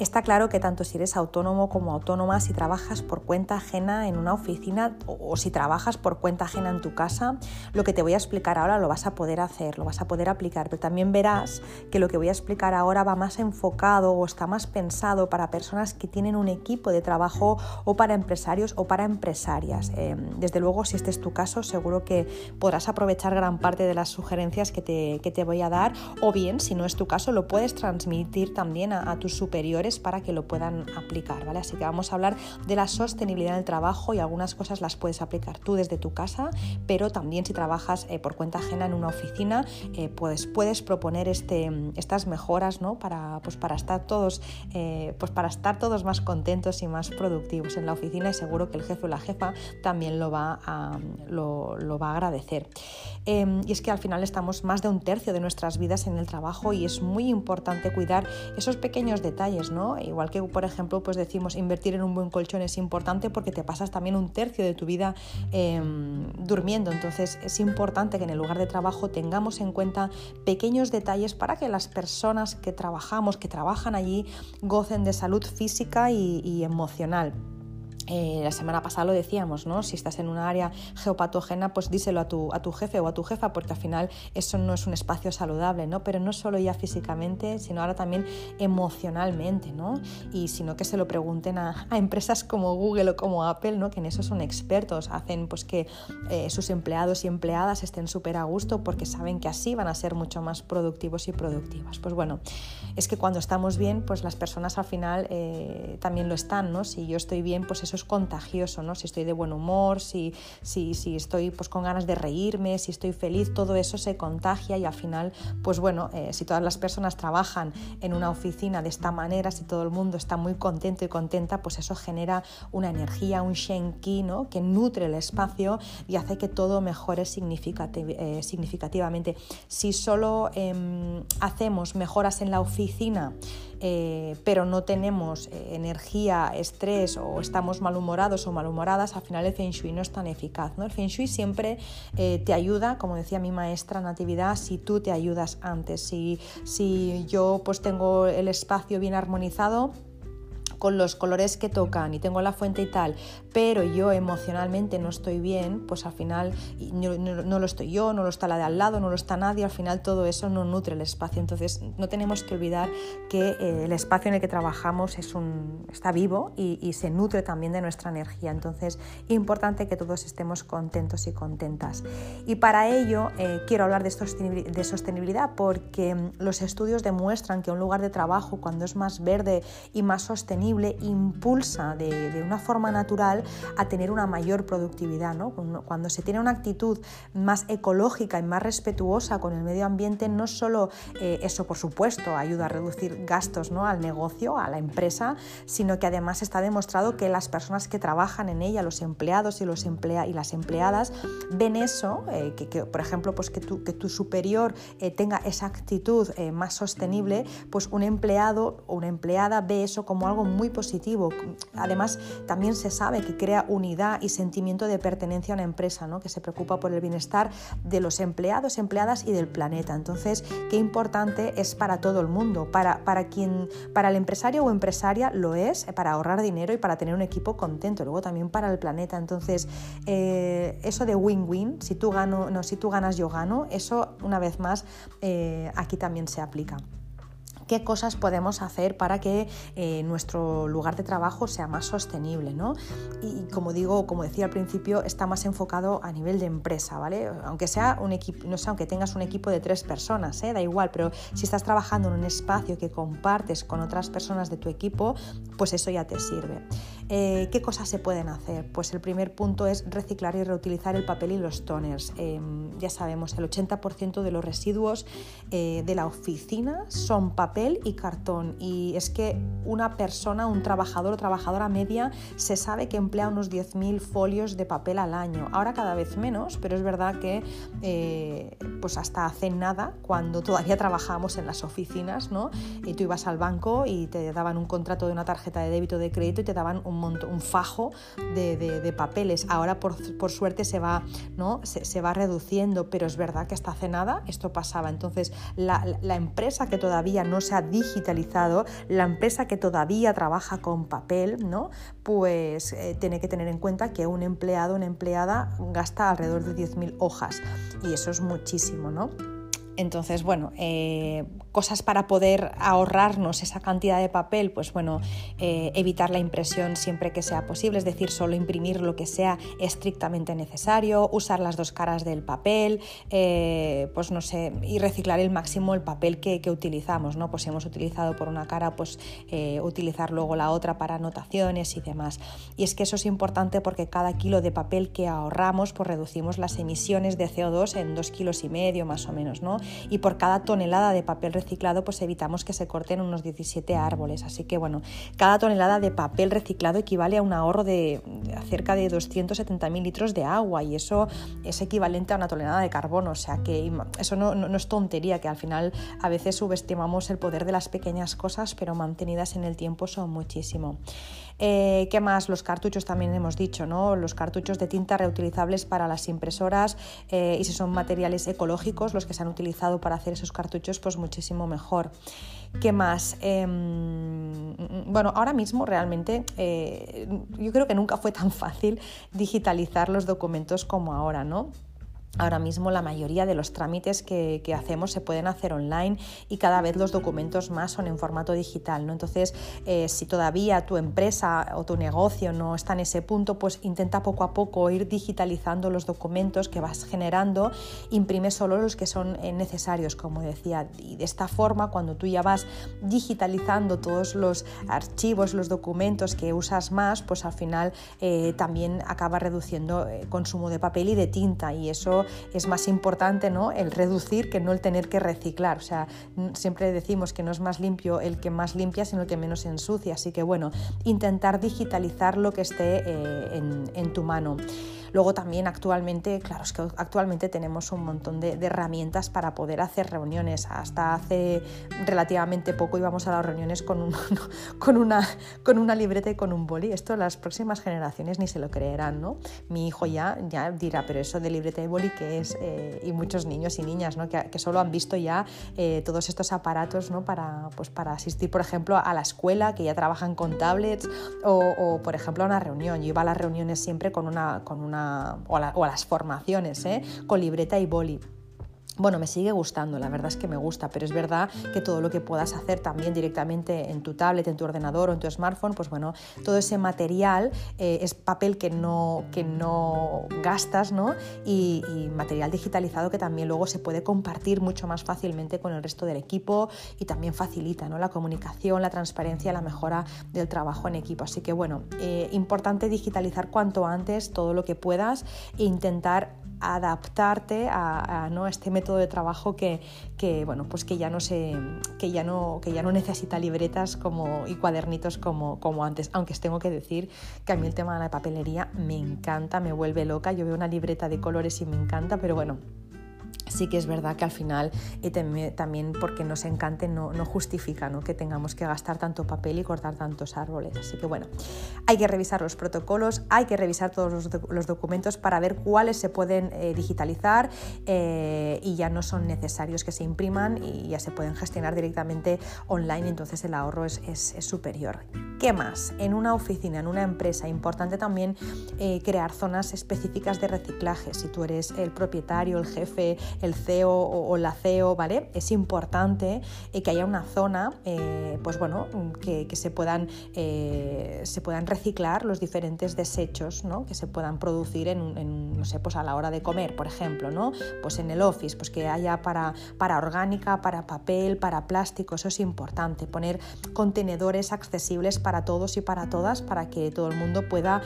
Está claro que tanto si eres autónomo como autónoma, si trabajas por cuenta ajena en una oficina o, si trabajas por cuenta ajena en tu casa, lo que te voy a explicar ahora lo vas a poder hacer, lo vas a poder aplicar, pero también verás que lo que voy a explicar ahora va más enfocado o está más pensado para personas que tienen un equipo de trabajo o para empresarios o para empresarias. Eh, desde luego, si este es tu caso, seguro que podrás aprovechar gran parte de las sugerencias que te, que te voy a dar o bien, si no es tu caso, lo puedes transmitir también a tus superiores para que lo puedan aplicar, ¿vale? Así que vamos a hablar de la sostenibilidad del trabajo y algunas cosas las puedes aplicar tú desde tu casa, pero también si trabajas eh, por cuenta ajena en una oficina, eh, pues puedes proponer este, estas mejoras, ¿no? Para, pues para estar todos, eh, pues para estar todos más contentos y más productivos en la oficina y seguro que el jefe o la jefa también lo va lo va a agradecer. Em, y es que al final estamos más de un tercio de nuestras vidas en el trabajo y es muy importante cuidar esos pequeños detalles, ¿no? Igual que, por ejemplo, pues decimos invertir en un buen colchón es importante porque te pasas también un tercio de tu vida em, durmiendo. Entonces es importante que en el lugar de trabajo tengamos en cuenta pequeños detalles para que las personas que trabajamos, que trabajan allí, gocen de salud física y emocional. Eh, la semana pasada lo decíamos, ¿no? Si estás en una área geopatógena, pues díselo a tu, a tu jefe o a tu jefa, porque al final eso no es un espacio saludable, ¿no? Pero no solo ya físicamente, sino ahora también emocionalmente, ¿no? Y sino que se lo pregunten a, empresas como Google o como Apple, ¿no? Que en eso son expertos, hacen pues que eh, sus empleados y empleadas estén súper a gusto porque saben que así van a ser mucho más productivos y productivas. Pues bueno, es que cuando estamos bien, pues las personas al final eh, también lo están, ¿no? Si yo estoy bien, pues eso es contagioso, ¿no? Si estoy de buen humor, si, si, si estoy pues, con ganas de reírme, si estoy feliz, todo eso se contagia y al final, pues bueno, eh, si todas las personas trabajan en una oficina de esta manera, si todo el mundo está muy contento y contenta, pues eso genera una energía, un shenki, ¿no? Que nutre el espacio y hace que todo mejore eh, significativamente. Si solo em, hacemos mejoras en la oficina, eh, pero no tenemos eh, energía, estrés o estamos malhumorados o malhumoradas, al final el Feng Shui no es tan eficaz. ¿no? El Feng Shui siempre eh, te ayuda, como decía mi maestra Natividad, si tú te ayudas antes, si, si yo pues tengo el espacio bien armonizado, con los colores que tocan y tengo la fuente y tal, pero yo emocionalmente no estoy bien, pues al final no, lo estoy yo, no lo está la de al lado, no lo está nadie, al final todo eso no nutre el espacio. Entonces no tenemos que olvidar que eh, el espacio en el que trabajamos es un, está vivo y, se nutre también de nuestra energía. Entonces importante que todos estemos contentos y contentas. Y para ello eh, quiero hablar de, de sostenibilidad porque mm, los estudios demuestran que un lugar de trabajo cuando es más verde y más sostenible impulsa de, una forma natural a tener una mayor productividad. ¿no? Cuando se tiene una actitud más ecológica y más respetuosa con el medio ambiente, no solo eh, eso, por supuesto, ayuda a reducir gastos ¿no? al negocio, a la empresa, sino que además está demostrado que las personas que trabajan en ella, los empleados y, los emplea y las empleadas, ven eso, eh, que, por ejemplo, pues que, tu, que tu superior eh, tenga esa actitud más sostenible, pues un empleado o una empleada ve eso como algo muy positivo. Además, también se sabe que crea unidad y sentimiento de pertenencia a una empresa, ¿no? que se preocupa por el bienestar de los empleados, empleadas y del planeta. Entonces, qué importante es para todo el mundo, para, para quien, para el empresario o empresaria lo es, eh, para ahorrar dinero y para tener un equipo contento, luego también para el planeta. Entonces, eh, eso de win-win, si tú ganas, yo gano, eso una vez más eh, aquí también se aplica qué cosas podemos hacer para que eh, nuestro lugar de trabajo sea más sostenible, ¿no? Y como digo, como decía al principio, está más enfocado a nivel de empresa, ¿vale? Aunque sea un equipo, no sé, aunque tengas un equipo de tres personas, ¿eh? da igual, pero si estás trabajando en un espacio que compartes con otras personas de tu equipo, pues eso ya te sirve. Eh, ¿Qué cosas se pueden hacer? Pues el primer punto es reciclar y reutilizar el papel y los toners. Em, ya sabemos, el 80% de los residuos eh, de la oficina son papel y cartón. Y es que una persona, un trabajador o trabajadora media, se sabe que emplea unos 10.000 folios de papel al año. Ahora cada vez menos, pero es verdad que eh, pues hasta hace nada, cuando todavía trabajábamos en las oficinas, ¿no? y tú ibas al banco y te daban un contrato de una tarjeta de débito de crédito y te daban un un, fajo de, papeles. Ahora por, suerte se va, ¿no? Se, va reduciendo, pero es verdad que hasta hace nada esto pasaba. Entonces la, empresa que todavía no se ha digitalizado, la empresa que todavía trabaja con papel, ¿no? pues eh, tiene que tener en cuenta que un empleado, una empleada gasta alrededor de 10.000 hojas y eso es muchísimo, ¿no? Entonces, bueno, eh, cosas para poder ahorrarnos esa cantidad de papel, pues bueno, eh, evitar la impresión siempre que sea posible, es decir, solo imprimir lo que sea estrictamente necesario, usar las dos caras del papel, eh, pues no sé, y reciclar el máximo el papel que, utilizamos, ¿no? Pues si hemos utilizado por una cara, pues utilizar luego la otra para anotaciones y demás. Y es que eso es importante porque cada kilo de papel que ahorramos, pues reducimos las emisiones de CO2 en dos kilos y medio más o menos, ¿no? Y por cada tonelada de papel reciclado, pues evitamos que se corten unos 17 árboles. Así que bueno, cada tonelada de papel reciclado equivale a un ahorro de cerca de 270.000 litros de agua y eso es equivalente a una tonelada de carbono. O sea que eso no, no, es tontería, que al final a veces subestimamos el poder de las pequeñas cosas, pero mantenidas en el tiempo son muchísimo. Eh, ¿Qué más? Los cartuchos también hemos dicho, ¿no? Los cartuchos de tinta reutilizables para las impresoras eh, y si son materiales ecológicos los que se han utilizado para hacer esos cartuchos, pues muchísimo mejor. ¿Qué más? Em, bueno, ahora mismo realmente eh, yo creo que nunca fue tan fácil digitalizar los documentos como ahora, ¿no? Ahora mismo la mayoría de los trámites que, hacemos se pueden hacer online y cada vez los documentos más son en formato digital. ¿no? Entonces, eh, si todavía tu empresa o tu negocio no está en ese punto, pues intenta poco a poco ir digitalizando los documentos que vas generando, imprime solo los que son eh, necesarios, como decía. Y de esta forma, cuando tú ya vas digitalizando todos los archivos, los documentos que usas más, pues al final eh, también acaba reduciendo el consumo de papel y de tinta y eso es más importante ¿no? el reducir que no el tener que reciclar. O sea, siempre decimos que no es más limpio el que más limpia, sino el que menos ensucia. Así que bueno, intentar digitalizar lo que esté eh, en, tu mano. Luego también actualmente, claro, es que actualmente tenemos un montón de, herramientas para poder hacer reuniones. Hasta hace relativamente poco íbamos a las reuniones con, con, una, con una libreta y con un boli. Esto las próximas generaciones ni se lo creerán, ¿no? Mi hijo ya, ya dirá, pero eso de libreta y boli, ¿qué es? Eh, y muchos niños y niñas, ¿no? Que, que solo han visto ya eh, todos estos aparatos, ¿no? Para, pues, para asistir, por ejemplo, a la escuela, que ya trabajan con tablets, o, por ejemplo, a una reunión. Yo iba a las reuniones siempre con una, con una o, a las formaciones, ¿eh? con libreta y boli. Bueno, me sigue gustando, la verdad es que me gusta, pero es verdad que todo lo que puedas hacer también directamente en tu tablet, en tu ordenador o en tu smartphone, pues bueno, todo ese material eh, es papel que no, que no gastas, ¿no? Y, material digitalizado que también luego se puede compartir mucho más fácilmente con el resto del equipo y también facilita ¿no? la comunicación, la transparencia, la mejora del trabajo en equipo. Así que bueno, eh, importante digitalizar cuanto antes todo lo que puedas e intentar adaptarte a, ¿no? este método de trabajo que, bueno, pues que, ya no se, que, ya no, que ya no necesita libretas como, y cuadernitos como, como antes. Aunque tengo que decir que a mí el tema de la papelería me encanta, me vuelve loca. Yo veo una libreta de colores y me encanta, pero bueno, sí que es verdad que al final y también porque nos encante no, no justifica ¿no? que tengamos que gastar tanto papel y cortar tantos árboles. Así que bueno, hay que revisar los protocolos, hay que revisar todos los, documentos para ver cuáles se pueden eh, digitalizar eh, y ya no son necesarios que se impriman y ya se pueden gestionar directamente online, entonces el ahorro es, es, superior. ¿Qué más? En una oficina, en una empresa, importante también eh, crear zonas específicas de reciclaje. Si tú eres el propietario, el jefe, el CEO o, la CEO, ¿vale? Es importante eh, que haya una zona, eh, pues bueno, que, se, puedan, eh, se puedan reciclar los diferentes desechos, ¿no? Que se puedan producir en, no sé, pues a la hora de comer, por ejemplo, ¿no? Pues en el office, pues que haya para, para orgánica, para papel, para plástico, eso es importante, poner contenedores accesibles para todos y para todas, para que todo el mundo pueda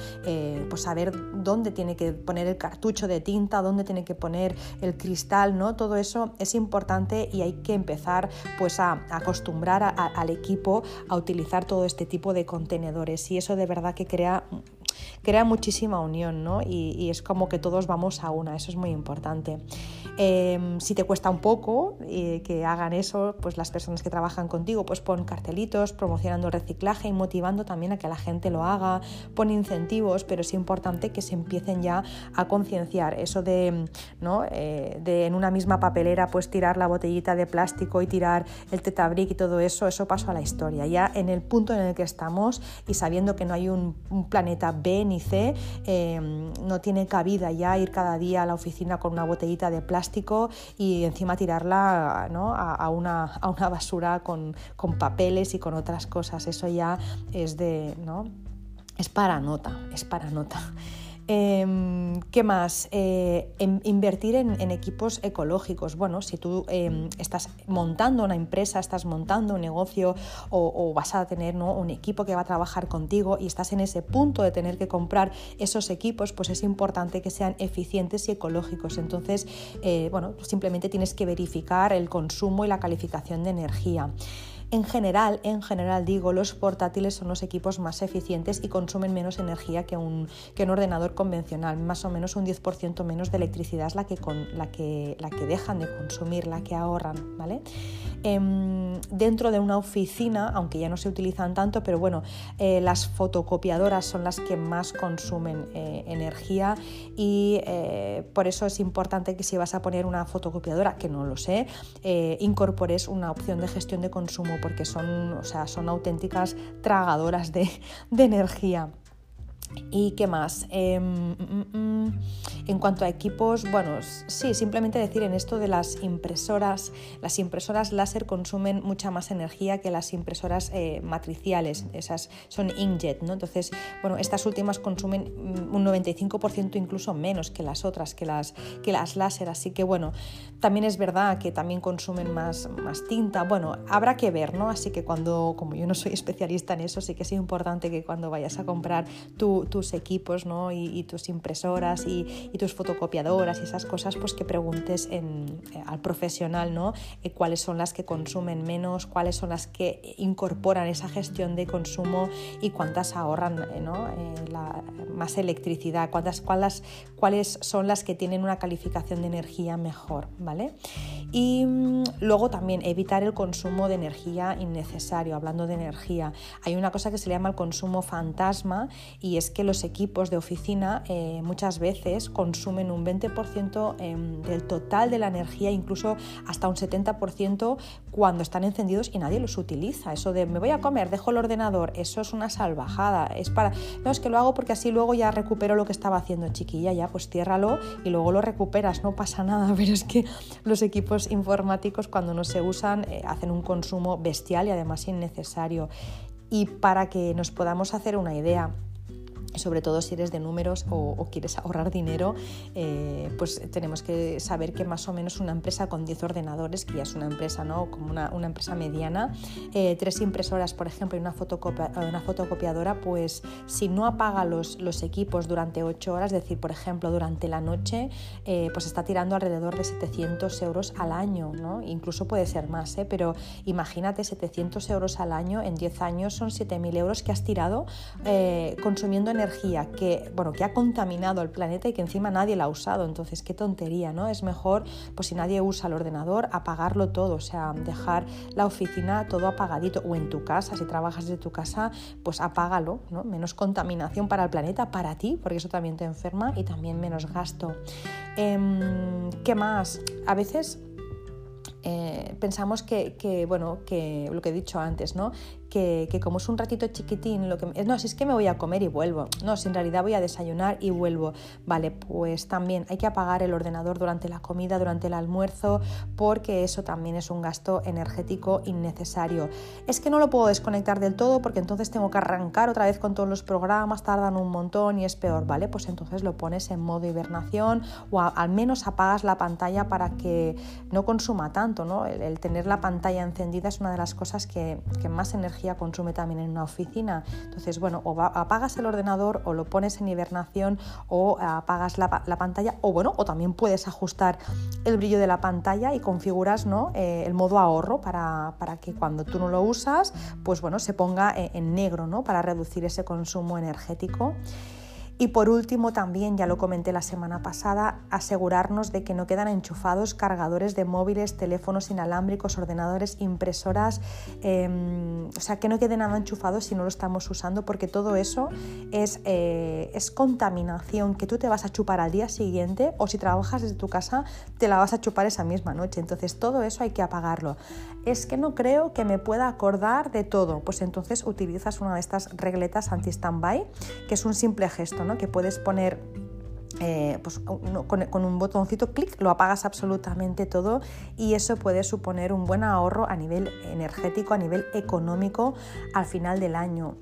pues saber dónde tiene que poner el cartucho de tinta, dónde tiene que poner el cristal, ¿no? Todo eso es importante y hay que empezar pues a, acostumbrar al equipo a utilizar todo este tipo de contenedores y eso de verdad que crea crea muchísima unión, ¿no? Y, es como que todos vamos a una, eso es muy importante. Em, si te cuesta un poco eh, que hagan eso, pues las personas que trabajan contigo, pues pon cartelitos promocionando reciclaje y motivando también a que la gente lo haga, pon incentivos, pero es importante que se empiecen ya a concienciar eso de, ¿no? Eh, de en una misma papelera pues tirar la botellita de plástico y tirar el tetabric y todo eso, eso pasó a la historia. Ya en el punto en el que estamos y sabiendo que no hay un planeta B ni Em, no tiene cabida ya ir cada día a la oficina con una botellita de plástico y encima tirarla a, una, a, una, basura con, con, papeles y con otras cosas. Eso ya es de. ¿no? Es para nota, es para nota. Em, ¿Qué más? Eh, invertir en, equipos ecológicos. Bueno, si tú em, estás montando una empresa, estás montando un negocio o, vas a tener un equipo que va a trabajar contigo y estás en ese punto de tener que comprar esos equipos, pues es importante que sean eficientes y ecológicos. Entonces, eh, bueno, simplemente tienes que verificar el consumo y la calificación de energía. En general, en general digo, los portátiles son los equipos más eficientes y consumen menos energía que un, que un ordenador convencional. Más o menos un 10% menos de electricidad es la que, con, la, que, la que dejan de consumir, la que ahorran. ¿vale? Em, dentro de una oficina, aunque ya no se utilizan tanto, pero bueno, eh, las fotocopiadoras son las que más consumen eh, energía y eh, por eso es importante que si vas a poner una fotocopiadora, que no lo sé, incorpores una opción de gestión de consumo porque son, o sea, son auténticas tragadoras de, de energía. ¿Y qué más? Em, mm, mm, mm, en cuanto a equipos, bueno, sí, simplemente decir en esto de las impresoras, las impresoras láser consumen mucha más energía que las impresoras eh, matriciales, esas son inkjet, ¿no? Entonces, bueno, estas últimas consumen un 95% incluso menos que las otras, que las, que las láser, así que bueno, también es verdad que también consumen más, más tinta, bueno, habrá que ver, ¿no? Así que cuando, como yo no soy especialista en eso, sí que es importante que cuando vayas a comprar tu tus equipos ¿no? y, tus impresoras y, tus fotocopiadoras y esas cosas, pues que preguntes eh, al profesional ¿no? Eh, cuáles son las que consumen menos, cuáles son las que incorporan esa gestión de consumo y cuántas ahorran ¿no? la, más electricidad, cuántas, cuáles, cuáles son las que tienen una calificación de energía mejor. ¿vale? Y mm, luego también evitar el consumo de energía innecesario. Hablando de energía, hay una cosa que se llama el consumo fantasma y es que los equipos de oficina eh, muchas veces consumen un 20% em, del total de la energía, incluso hasta un 70% cuando están encendidos y nadie los utiliza. Eso de me voy a comer, dejo el ordenador, eso es una salvajada. Es para, no, es que lo hago porque así luego ya recupero lo que estaba haciendo chiquilla, ya pues ciérralo y luego lo recuperas, no pasa nada, pero es que los equipos informáticos cuando no se usan eh, hacen un consumo bestial y además innecesario. Y para que nos podamos hacer una idea, sobre todo si eres de números o, quieres ahorrar dinero, eh, pues tenemos que saber que más o menos una empresa con 10 ordenadores, que ya es una empresa, ¿no? Como una, empresa mediana, eh, tres impresoras, por ejemplo, y una, una fotocopiadora, pues si no apaga los, los equipos durante 8 horas, es decir, por ejemplo, durante la noche, eh, pues está tirando alrededor de 700 euros al año, ¿no? Incluso puede ser más, pero imagínate 700 euros al año en 10 años son 7.000 euros que has tirado consumiendo energía que, bueno, que ha contaminado el planeta y que encima nadie la ha usado. Entonces, qué tontería, ¿no? Es mejor, pues si nadie usa el ordenador, apagarlo todo, o sea, dejar la oficina todo apagadito. O en tu casa, si trabajas de tu casa, pues apágalo, ¿no? Menos contaminación para el planeta, para ti, porque eso también te enferma y también menos gasto. Em, ¿Qué más? A veces eh, pensamos que, que, bueno, que lo que he dicho antes, ¿no? Que, como es un ratito chiquitín, lo que no, si es que me voy a comer y vuelvo. No, si en realidad voy a desayunar y vuelvo. Vale, pues también hay que apagar el ordenador durante la comida, durante el almuerzo, porque eso también es un gasto energético innecesario. Es que no lo puedo desconectar del todo porque entonces tengo que arrancar otra vez con todos los programas, tardan un montón y es peor, ¿vale? Pues entonces lo pones en modo hibernación o al menos apagas la pantalla para que no consuma tanto, ¿no? El, tener la pantalla encendida es una de las cosas que, que más energía consume también en una oficina. Entonces, bueno, o apagas el ordenador o lo pones en hibernación o apagas la, pantalla o bueno, o también puedes ajustar el brillo de la pantalla y configuras ¿no? Eh, el modo ahorro para, para, que cuando tú no lo usas, pues bueno, se ponga eh, en negro, ¿no? Para reducir ese consumo energético. Y por último, también, ya lo comenté la semana pasada, asegurarnos de que no quedan enchufados cargadores de móviles, teléfonos inalámbricos, ordenadores, impresoras, em, o sea, que no quede nada enchufado si no lo estamos usando, porque todo eso es, eh, es contaminación que tú te vas a chupar al día siguiente o si trabajas desde tu casa te la vas a chupar esa misma noche. Entonces, todo eso hay que apagarlo. Es que no creo que me pueda acordar de todo, pues entonces utilizas una de estas regletas anti-standby, que es un simple gesto que puedes poner eh, pues, con, un botoncito clic lo apagas absolutamente todo y eso puede suponer un buen ahorro a nivel energético, a nivel económico al final del año.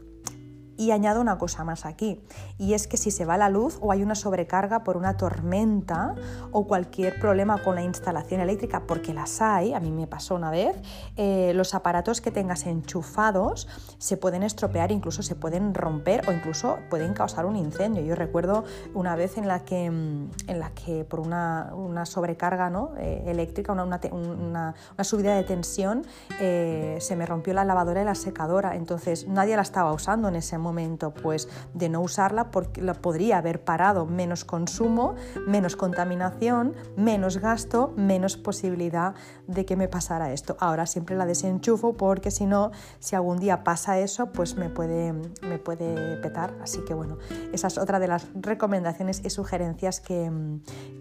Y añado una cosa más aquí, y es que si se va la luz o hay una sobrecarga por una tormenta o cualquier problema con la instalación eléctrica, porque las hay, a mí me pasó una vez, eh, los aparatos que tengas enchufados se pueden estropear, incluso se pueden romper o incluso pueden causar un incendio. Yo recuerdo una vez en la que, mm, en la que por una, sobrecarga ¿no? Eh, eléctrica, una, una, subida de tensión, eh, se me rompió la lavadora y la secadora, entonces nadie la estaba usando en ese momento momento pues de no usarla porque la podría haber parado menos consumo, menos contaminación, menos gasto, menos posibilidad de que me pasara esto. Ahora siempre la desenchufo porque si no, si algún día pasa eso, pues me puede, me puede petar. Así que bueno, esa es otra de las recomendaciones y sugerencias que,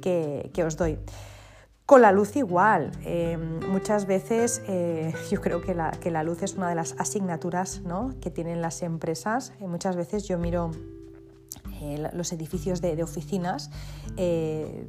que os doy. Con la luz igual. Eh, muchas veces eh, yo creo que la, que la, luz es una de las asignaturas ¿no? que tienen las empresas. Eh, muchas veces yo miro eh, los edificios de, oficinas eh,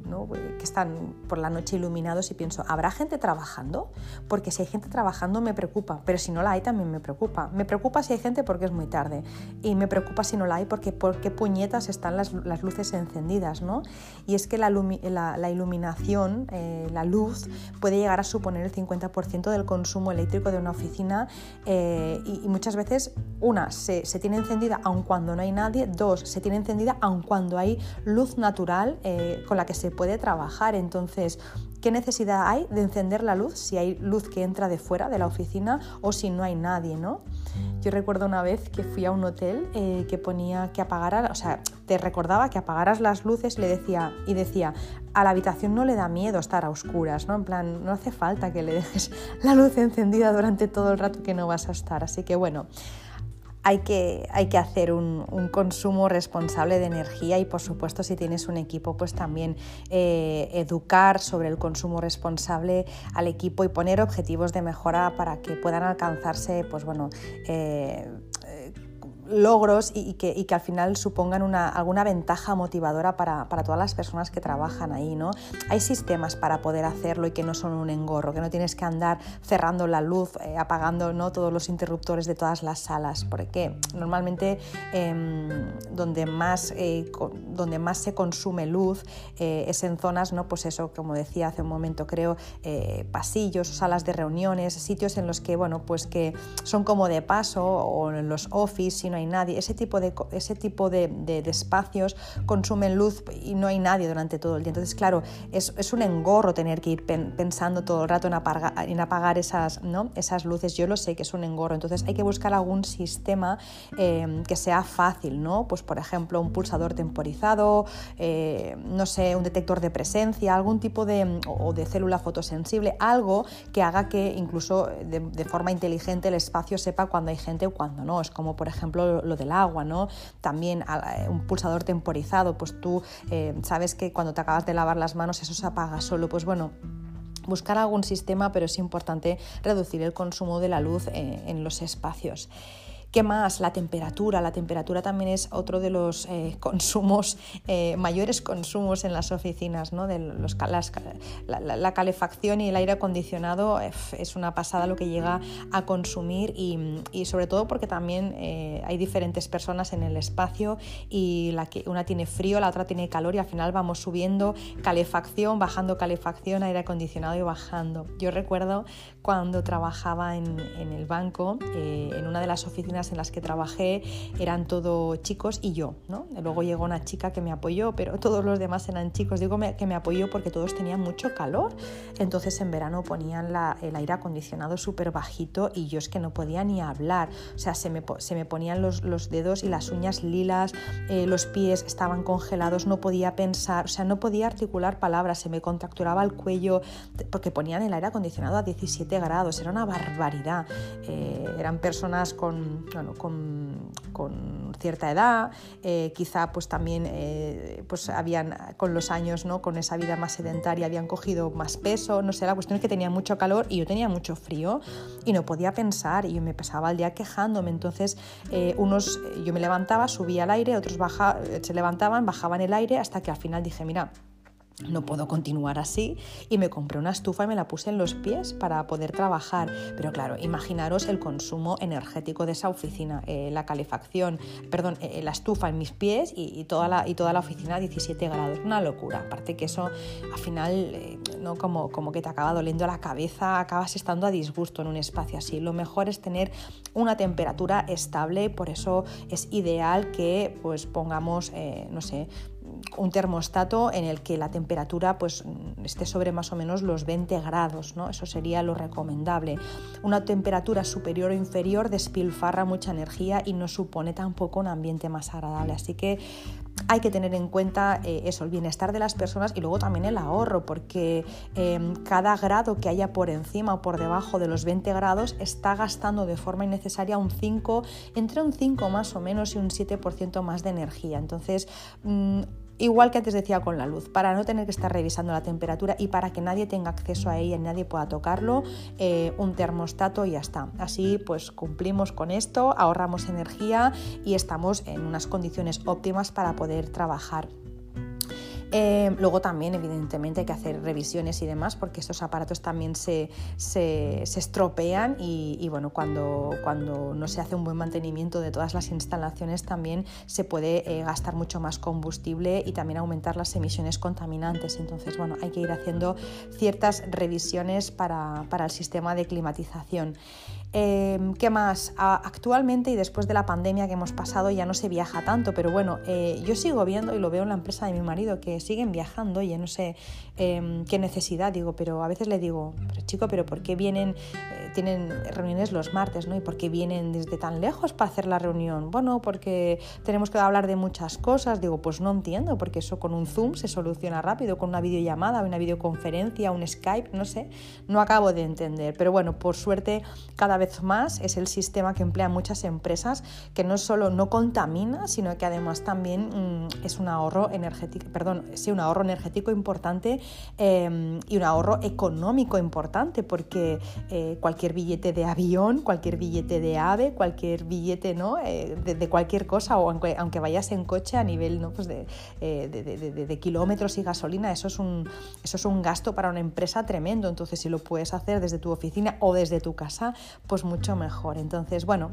que están por la noche iluminados y pienso, ¿habrá gente trabajando? Porque si hay gente trabajando me preocupa, pero si no la hay también me preocupa. Me preocupa si hay gente porque es muy tarde y me preocupa si no la hay porque por qué puñetas están las, luces encendidas. ¿no? Y es que la, iluminación, eh, la luz, puede llegar a suponer el 50% del consumo eléctrico de una oficina y, muchas veces, una, se, se tiene encendida aun cuando no hay nadie, dos, se tiene encendida aun cuando hay luz natural eh, con la que se puede trabajar. Entonces, ¿qué necesidad hay de encender la luz si hay luz que entra de fuera de la oficina o si no hay nadie? ¿no? Yo recuerdo una vez que fui a un hotel eh, que ponía que apagara, o sea, te recordaba que apagaras las luces le decía, y decía, a la habitación no le da miedo estar a oscuras, ¿no? En plan, no hace falta que le dejes la luz encendida durante todo el rato que no vas a estar. Así que bueno, hay que, hay que hacer un, consumo responsable de energía y por supuesto si tienes un equipo pues también eh, educar sobre el consumo responsable al equipo y poner objetivos de mejora para que puedan alcanzarse pues bueno eh, logros y, que, al final supongan una, alguna ventaja motivadora para, todas las personas que trabajan ahí. ¿no? Hay sistemas para poder hacerlo y que no son un engorro, que no tienes que andar cerrando la luz, eh, apagando ¿no? todos los interruptores de todas las salas, porque normalmente em, donde, más, eh, donde más se consume luz eh, es en zonas, ¿no? pues eso, como decía hace un momento, creo, pasillos, salas de reuniones, sitios en los que, bueno, pues que son como de paso o en los office, no hay nadie. Ese tipo de, ese tipo de, espacios consumen luz y no hay nadie durante todo el día. Entonces, claro, es, un engorro tener que ir pensando todo el rato en apagar, en apagar esas, ¿no? esas luces. Yo lo sé que es un engorro. Entonces, hay que buscar algún sistema eh, que sea fácil, ¿no? Pues, por ejemplo, un pulsador temporizado, eh, no sé, un detector de presencia, algún tipo de, o de célula fotosensible, algo que haga que incluso de, de forma inteligente el espacio sepa cuando hay gente o cuando no. Es como, por ejemplo, lo, del agua, ¿no? También eh, un pulsador temporizado, pues tú eh, sabes que cuando te acabas de lavar las manos eso se apaga solo, pues bueno buscar algún sistema, pero es importante reducir el consumo de la luz eh, en los espacios. ¿Qué más? La temperatura. La temperatura también es otro de los eh, consumos, eh, mayores consumos en las oficinas. ¿no? De los, la, calefacción y el aire acondicionado es una pasada lo que llega a consumir y, sobre todo porque también eh, hay diferentes personas en el espacio y la que, una tiene frío, la otra tiene calor y al final vamos subiendo calefacción, bajando calefacción, aire acondicionado y bajando. Yo recuerdo cuando trabajaba en, en el banco, en una de las oficinas en las que trabajé eran todo chicos y yo, ¿no? Luego llegó una chica que me apoyó, pero todos los demás eran chicos. Digo que me apoyó porque todos tenían mucho calor. Entonces en verano ponían el aire acondicionado súper bajito y yo es que no podía ni hablar. O sea, se me, se me ponían los, los, dedos y las uñas lilas, eh, los pies estaban congelados, no podía pensar, o sea, no podía articular palabras, se me contracturaba el cuello porque ponían el aire acondicionado a 17 grados. Era una barbaridad. Eh, eran personas con con, cierta edad, eh, quizá pues también eh, pues habían con los años, ¿no? con esa vida más sedentaria, habían cogido más peso, no sé, la cuestión es que tenía mucho calor y yo tenía mucho frío y no podía pensar y yo me pasaba el día quejándome, entonces eh, unos, yo me levantaba, subía al aire, otros se levantaban, bajaban el aire hasta que al final dije, mira, no puedo continuar así y me compré una estufa y me la puse en los pies para poder trabajar. Pero claro, imaginaros el consumo energético de esa oficina, eh, la calefacción, perdón, eh, la estufa en mis pies y, toda la, oficina a 17 grados. Una locura. Aparte que eso al final, eh, ¿no? como, como que te acaba doliendo la cabeza, acabas estando a disgusto en un espacio así. Lo mejor es tener una temperatura estable, por eso es ideal que pues pongamos, no sé, un termostato en el que la temperatura pues, esté sobre más o menos los 20 grados, ¿no? eso sería lo recomendable. Una temperatura superior o inferior despilfarra mucha energía y no supone tampoco un ambiente más agradable. Así que hay que tener en cuenta eh, eso, el bienestar de las personas y luego también el ahorro, porque em, cada grado que haya por encima o por debajo de los 20 grados está gastando de forma innecesaria un 5, entre un 5 más o menos y un 7% más de energía. Entonces, mm, Igual que antes decía con la luz, para no tener que estar revisando la temperatura y para que nadie tenga acceso a ella y nadie pueda tocarlo, eh, un termostato y ya está. Así pues cumplimos con esto, ahorramos energía y estamos en unas condiciones óptimas para poder trabajar. Eh, luego también, evidentemente, hay que hacer revisiones y demás porque estos aparatos también se, estropean y, bueno, cuando, cuando, no se hace un buen mantenimiento de todas las instalaciones también se puede eh, gastar mucho más combustible y también aumentar las emisiones contaminantes. Entonces, bueno, hay que ir haciendo ciertas revisiones para, para el sistema de climatización. Em, ¿Qué más? actualmente y después de la pandemia que hemos pasado ya no se viaja tanto, pero bueno, eh, yo sigo viendo y lo veo en la empresa de mi marido que siguen viajando y no sé em, qué necesidad, digo, pero a veces le digo, pero chico, pero ¿por qué vienen, eh, tienen reuniones los martes, ¿no? ¿Y por qué vienen desde tan lejos para hacer la reunión? Bueno, porque tenemos que hablar de muchas cosas, digo, pues no entiendo, porque eso con un Zoom se soluciona rápido, con una videollamada, una videoconferencia, un Skype, no sé, no acabo de entender, pero bueno, por suerte cada vez más es el sistema que emplean muchas empresas que no solo no contamina, sino que además también mm, es un ahorro energético, perdón, sí, un ahorro energético importante em, y un ahorro económico importante, porque eh, cualquier billete de avión, cualquier billete de ave, cualquier billete ¿no? Eh, de, cualquier cosa, o aunque, aunque, vayas en coche a nivel ¿no? pues de, eh, de, kilómetros y gasolina, eso es, un, eso es un gasto para una empresa tremendo. Entonces, si lo puedes hacer desde tu oficina o desde tu casa, pues mucho mejor. Entonces, bueno,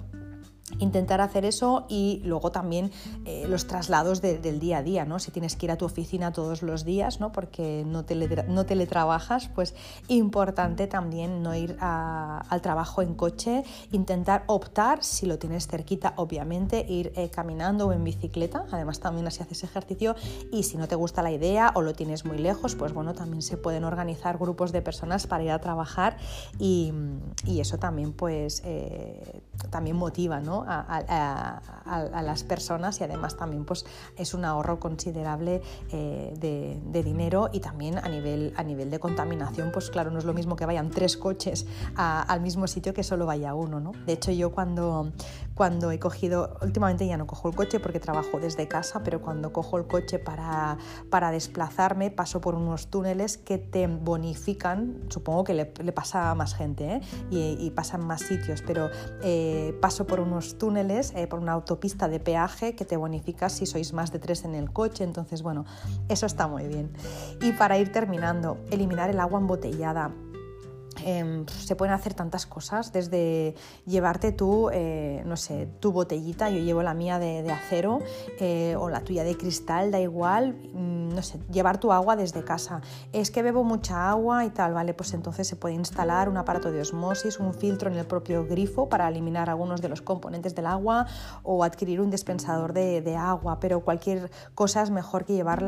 intentar hacer eso y luego también eh, los traslados del día a día, ¿no? Si tienes que ir a tu oficina todos los días, ¿no? Porque no, no teletrabajas, pues importante también no ir al trabajo en coche, intentar optar, si lo tienes cerquita, obviamente, ir eh, caminando o en bicicleta, además también así haces ejercicio y si no te gusta la idea o lo tienes muy lejos, pues bueno, también se pueden organizar grupos de personas para ir a trabajar y, eso también pues eh, también motiva, ¿no? A, las personas y además también pues, es un ahorro considerable eh, de, dinero y también a nivel, a nivel de contaminación, pues claro, no es lo mismo que vayan tres coches al mismo sitio que solo vaya uno. ¿no? De hecho, yo cuando, cuando he cogido, últimamente ya no cojo el coche porque trabajo desde casa, pero cuando cojo el coche para, para desplazarme paso por unos túneles que te bonifican, supongo que le, pasa a más gente ¿eh? y, pasan más sitios, pero eh, paso por unos túneles eh, por una autopista de peaje que te bonifica si sois más de tres en el coche. Entonces, bueno, eso está muy bien. Y para ir terminando, eliminar el agua embotellada. Em, se pueden hacer tantas cosas, desde llevarte tú, eh, no sé, tu botellita, yo llevo la mía de, acero eh, o la tuya de cristal, da igual, mm, no sé, llevar tu agua desde casa. Es que bebo mucha agua y tal, ¿vale? Pues entonces se puede instalar un aparato de osmosis, un filtro en el propio grifo para eliminar algunos de los componentes del agua o adquirir un dispensador de, agua, pero cualquier cosa es mejor que llevar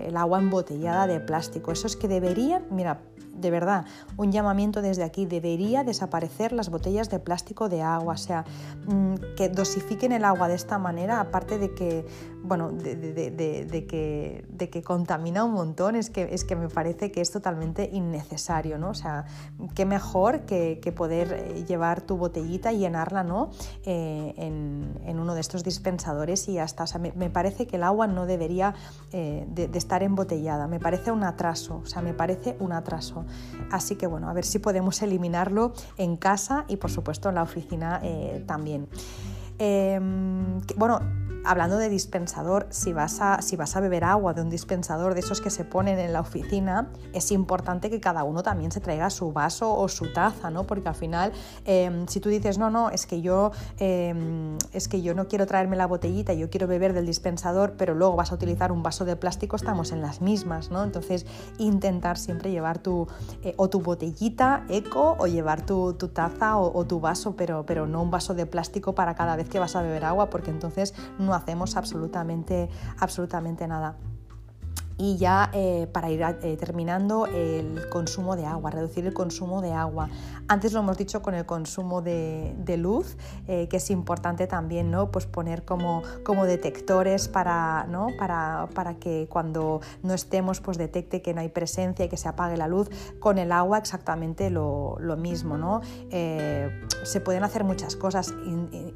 el agua embotellada de plástico. Eso es que deberían, mira, de verdad, un llamamiento desde aquí, debería desaparecer las botellas de plástico de agua, o sea, mm, que dosifiquen el agua de esta manera, aparte de que, bueno, de, que, de que contamina un montón, es que, es que me parece que es totalmente innecesario, ¿no? O sea, qué mejor que, poder eh, llevar tu botellita y llenarla, ¿no? Eh, en, uno de estos dispensadores y ya está. O sea, me, parece que el agua no debería eh, de estar embotellada, me parece un atraso, o sea, me parece un atraso. Así que bueno, a ver si podemos eliminarlo en casa y por supuesto en la oficina también. Em, bueno, hablando de dispensador, si vas, a, si vas a beber agua de un dispensador de esos que se ponen en la oficina, es importante que cada uno también se traiga su vaso o su taza, ¿no? Porque al final, em, si tú dices, no, no, es que, yo, em, es que yo no quiero traerme la botellita, yo quiero beber del dispensador, pero luego vas a utilizar un vaso de plástico, estamos en las mismas, ¿no? Entonces, intentar siempre llevar tu, eh, o tu botellita eco o llevar tu, taza o, o, tu vaso, pero, pero no un vaso de plástico para cada vez que vas a beber agua, porque entonces no hacemos absolutamente, absolutamente nada. Y ya eh, para ir eh, terminando, el consumo de agua, reducir el consumo de agua. Antes lo hemos dicho con el consumo de, luz, eh, que es importante también ¿no? pues poner como, como detectores para, ¿no? para, para, que cuando no estemos pues detecte que no hay presencia y que se apague la luz. Con el agua exactamente lo, lo mismo. ¿no? se pueden hacer muchas cosas,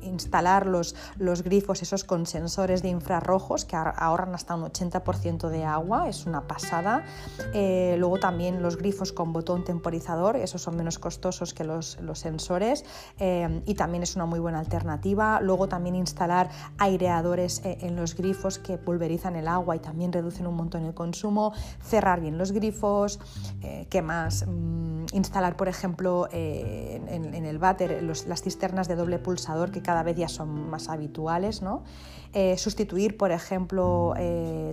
instalar los, los grifos, esos con sensores de infrarrojos que ahorran hasta un 80% de agua es una pasada. Eh, luego también los grifos con botón temporizador, esos son menos costosos que los, sensores eh, y también es una muy buena alternativa. Luego también instalar aireadores eh, en los grifos que pulverizan el agua y también reducen un montón el consumo. Cerrar bien los grifos. ¿Qué más? Mm, instalar, por ejemplo, en, el váter las cisternas de doble pulsador que cada vez ya son más habituales. ¿no? Sustituir, por ejemplo,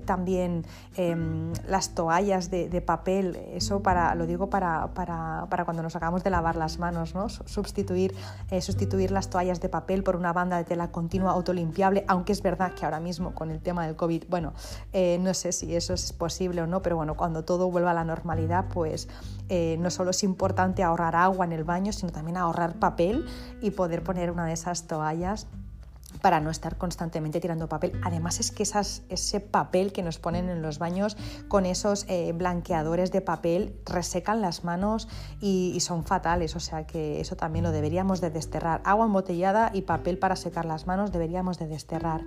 también Em, las toallas de, papel, eso para, lo digo para, para, para, cuando nos acabamos de lavar las manos, ¿no? sustituir, eh, sustituir las toallas de papel por una banda de tela continua autolimpiable, aunque es verdad que ahora mismo con el tema del COVID, bueno, eh, no sé si eso es posible o no, pero bueno, cuando todo vuelva a la normalidad, pues eh, no solo es importante ahorrar agua en el baño, sino también ahorrar papel y poder poner una de esas toallas para no estar constantemente tirando papel. Además es que ese papel que nos ponen en los baños con esos eh, blanqueadores de papel resecan las manos y, son fatales, o sea que eso también lo deberíamos de desterrar. Agua embotellada y papel para secar las manos deberíamos de desterrar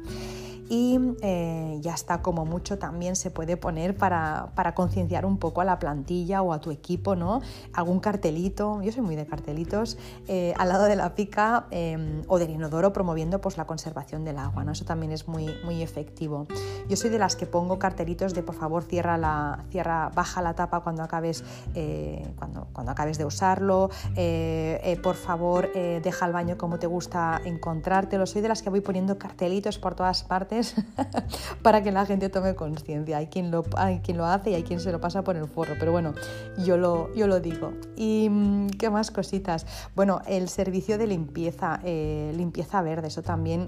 y eh, ya está como mucho también se puede poner para, concienciar un poco a la plantilla o a tu equipo, ¿no? Algún cartelito, yo soy muy de cartelitos, eh, al lado de la pica em, o del inodoro promoviendo pues, la conservación del agua, ¿no? Eso también es muy, muy efectivo. Yo soy de las que pongo cartelitos de por favor cierra la, cierra, baja la tapa cuando acabes, eh, cuando, cuando acabes de usarlo, por favor deja el baño como te gusta encontrártelo. Soy de las que voy poniendo cartelitos por todas partes para que la gente tome conciencia. Hay, quien lo, hay quien lo hace y hay quien se lo pasa por el forro, pero bueno, yo lo, yo lo digo. ¿Y mm, qué más cositas? Bueno, el servicio de limpieza, eh, limpieza verde, eso también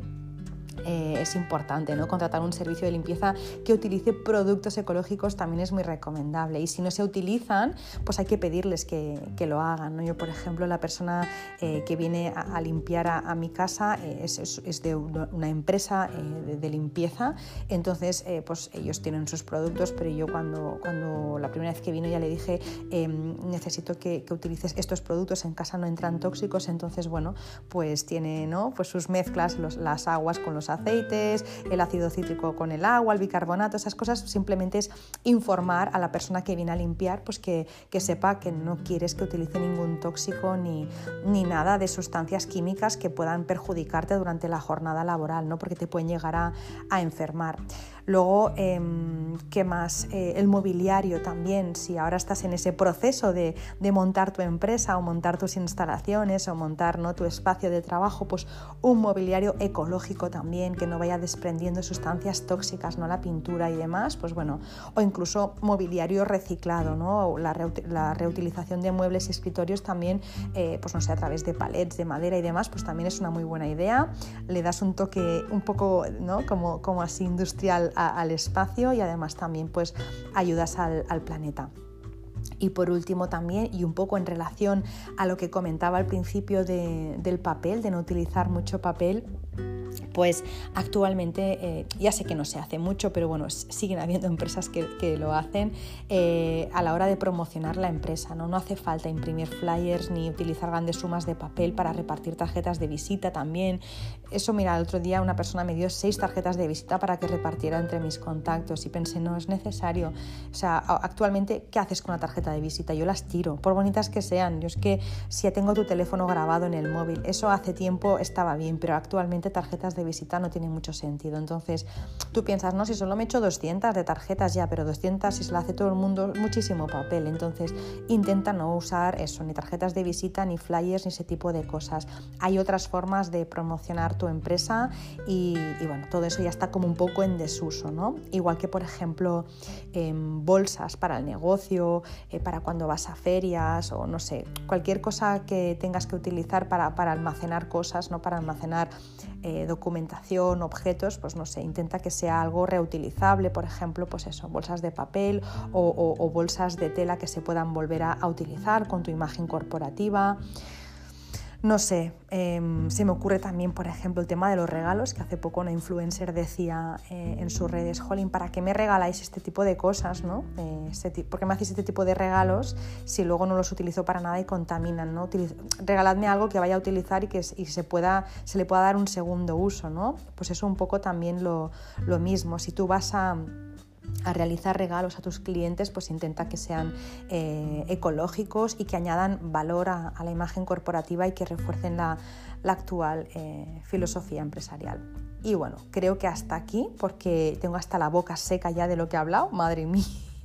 eh, es importante, ¿no? Contratar un servicio de limpieza que utilice productos ecológicos también es muy recomendable. Y si no se utilizan, pues hay que pedirles que, lo hagan. Yo, por ejemplo, la persona eh, que viene a, limpiar a, mi casa eh, es, de una empresa de, limpieza, entonces pues ellos tienen sus productos, pero yo cuando, cuando la primera vez que vino ya le dije em, necesito que, utilices estos productos, en casa no entran tóxicos, entonces bueno, pues tiene ¿no? pues sus mezclas, las aguas con los aceites, el ácido cítrico con el agua, el bicarbonato, esas cosas simplemente es informar a la persona que viene a limpiar pues que, sepa que no quieres que utilice ningún tóxico ni, ni nada de sustancias químicas que puedan perjudicarte durante la jornada laboral, ¿no? porque te pueden llegar a, a enfermar. Luego, em, ¿qué más? Eh, el mobiliario también, si ahora estás en ese proceso de, montar tu empresa o montar tus instalaciones o montar ¿no? tu espacio de trabajo, pues un mobiliario ecológico también, que no vaya desprendiendo sustancias tóxicas, ¿no? la pintura y demás, pues bueno, o incluso mobiliario reciclado, ¿no? la, reutilización de muebles y escritorios también, eh, pues no sé, a través de palets de madera y demás, pues también es una muy buena idea. Le das un toque un poco, ¿no? Como, como así industrial al espacio y además también pues ayudas al, planeta. Y por último también, y un poco en relación a lo que comentaba al principio del papel, de no utilizar mucho papel, pues actualmente eh, ya sé que no se hace mucho, pero bueno, siguen habiendo empresas que, lo hacen eh, a la hora de promocionar la empresa. ¿no? no hace falta imprimir flyers ni utilizar grandes sumas de papel para repartir tarjetas de visita también. Eso, mira, el otro día una persona me dio seis tarjetas de visita para que repartiera entre mis contactos y pensé, no es necesario. O sea, actualmente, ¿qué haces con una tarjeta de visita? Yo las tiro, por bonitas que sean. Yo es que si tengo tu teléfono grabado en el móvil, eso hace tiempo estaba bien, pero actualmente tarjetas de visita no tiene mucho sentido. Entonces tú piensas, no, si solo me echo 200 de tarjetas ya, pero 200 si se lo hace todo el mundo, muchísimo papel. Entonces intenta no usar eso, ni tarjetas de visita, ni flyers, ni ese tipo de cosas. Hay otras formas de promocionar tu empresa y, bueno, todo eso ya está como un poco en desuso, ¿no? Igual que por ejemplo em, bolsas para el negocio, eh, para cuando vas a ferias o no sé, cualquier cosa que tengas que utilizar para, para almacenar cosas, ¿no? Para almacenar eh, documentación, objetos, pues no sé, intenta que sea algo reutilizable, por ejemplo, pues eso, bolsas de papel o, bolsas de tela que se puedan volver a utilizar con tu imagen corporativa. No sé, em, se me ocurre también, por ejemplo, el tema de los regalos, que hace poco una influencer decía eh, en sus redes, Jolín, ¿para qué me regaláis este tipo de cosas? ¿no? Eh, ¿Por qué me hacéis este tipo de regalos si luego no los utilizo para nada y contaminan? ¿no? regaladme algo que vaya a utilizar y que se, pueda, se le pueda dar un segundo uso. ¿no? Pues eso un poco también lo, lo mismo. Si tú vas a a realizar regalos a tus clientes, pues intenta que sean eh, ecológicos y que añadan valor a, la imagen corporativa y que refuercen la, actual eh, filosofía empresarial. Y bueno, creo que hasta aquí, porque tengo hasta la boca seca ya de lo que he hablado, madre mía.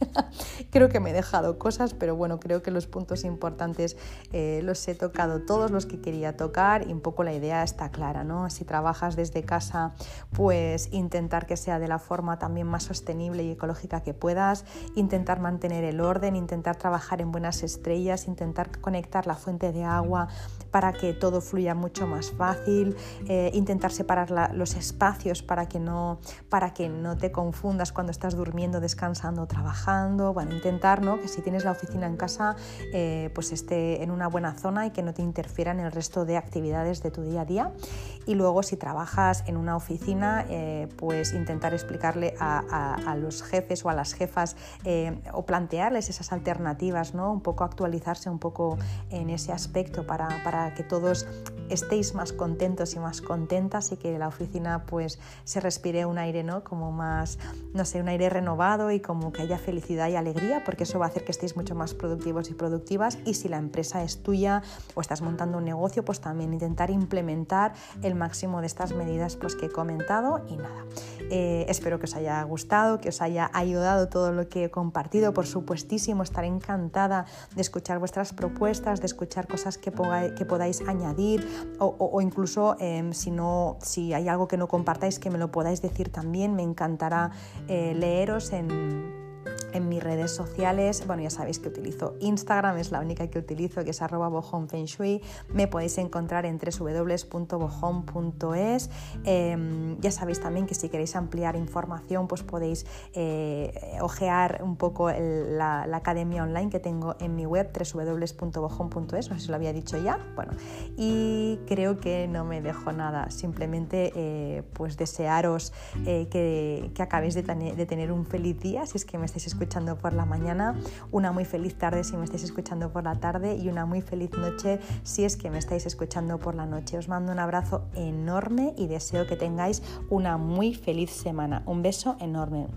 creo que me he dejado cosas, pero bueno, creo que los puntos importantes eh, los he tocado todos los que quería tocar y un poco la idea está clara, ¿no? Si trabajas desde casa, pues intentar que sea de la forma también más sostenible y ecológica que puedas, intentar mantener el orden, intentar trabajar en buenas estrellas, intentar conectar la fuente de agua para que todo fluya mucho más fácil, eh, intentar separar los espacios para que, no, para que no te confundas cuando estás durmiendo, descansando trabajando, bueno, intentar ¿no? que si tienes la oficina en casa eh, pues esté en una buena zona y que no te interfiera en el resto de actividades de tu día a día y luego si trabajas en una oficina eh, pues intentar explicarle a, los jefes o a las jefas o plantearles esas alternativas, ¿no? un poco actualizarse un poco en ese aspecto para que todos estéis más contentos y más contentas y que la oficina pues se respire un aire, ¿no? Como más, no sé, un aire renovado y como que haya felicidad y alegría, porque eso va a hacer que estéis mucho más productivos y productivas y si la empresa es tuya o estás montando un negocio, pues también intentar implementar el máximo de estas medidas pues que he comentado y nada. Eh, espero que os haya gustado, que os haya ayudado todo lo que he compartido, por supuestísimo, estaré encantada de escuchar vuestras propuestas, de escuchar cosas que, que podáis añadir o, incluso em, si, no, si hay algo que no compartáis que me lo podáis decir también. Me encantará eh, leeros en en mis redes sociales. Bueno, ya sabéis que utilizo Instagram, es la única que utilizo, que es arroba bojonfengshui. Me podéis encontrar en www.bojon.es. Em, ya sabéis también que si queréis ampliar información, pues podéis eh, ojear un poco la, academia online que tengo en mi web, www.bojon.es. No sé si lo había dicho ya. Bueno, y creo que no me dejo nada. Simplemente eh, pues desearos eh, que, acabéis de, de tener un feliz día, si es que me estéis escuchando por la mañana, una muy feliz tarde si me estáis escuchando por la tarde y una muy feliz noche si es que me estáis escuchando por la noche. Os mando un abrazo enorme y deseo que tengáis una muy feliz semana. Un beso enorme.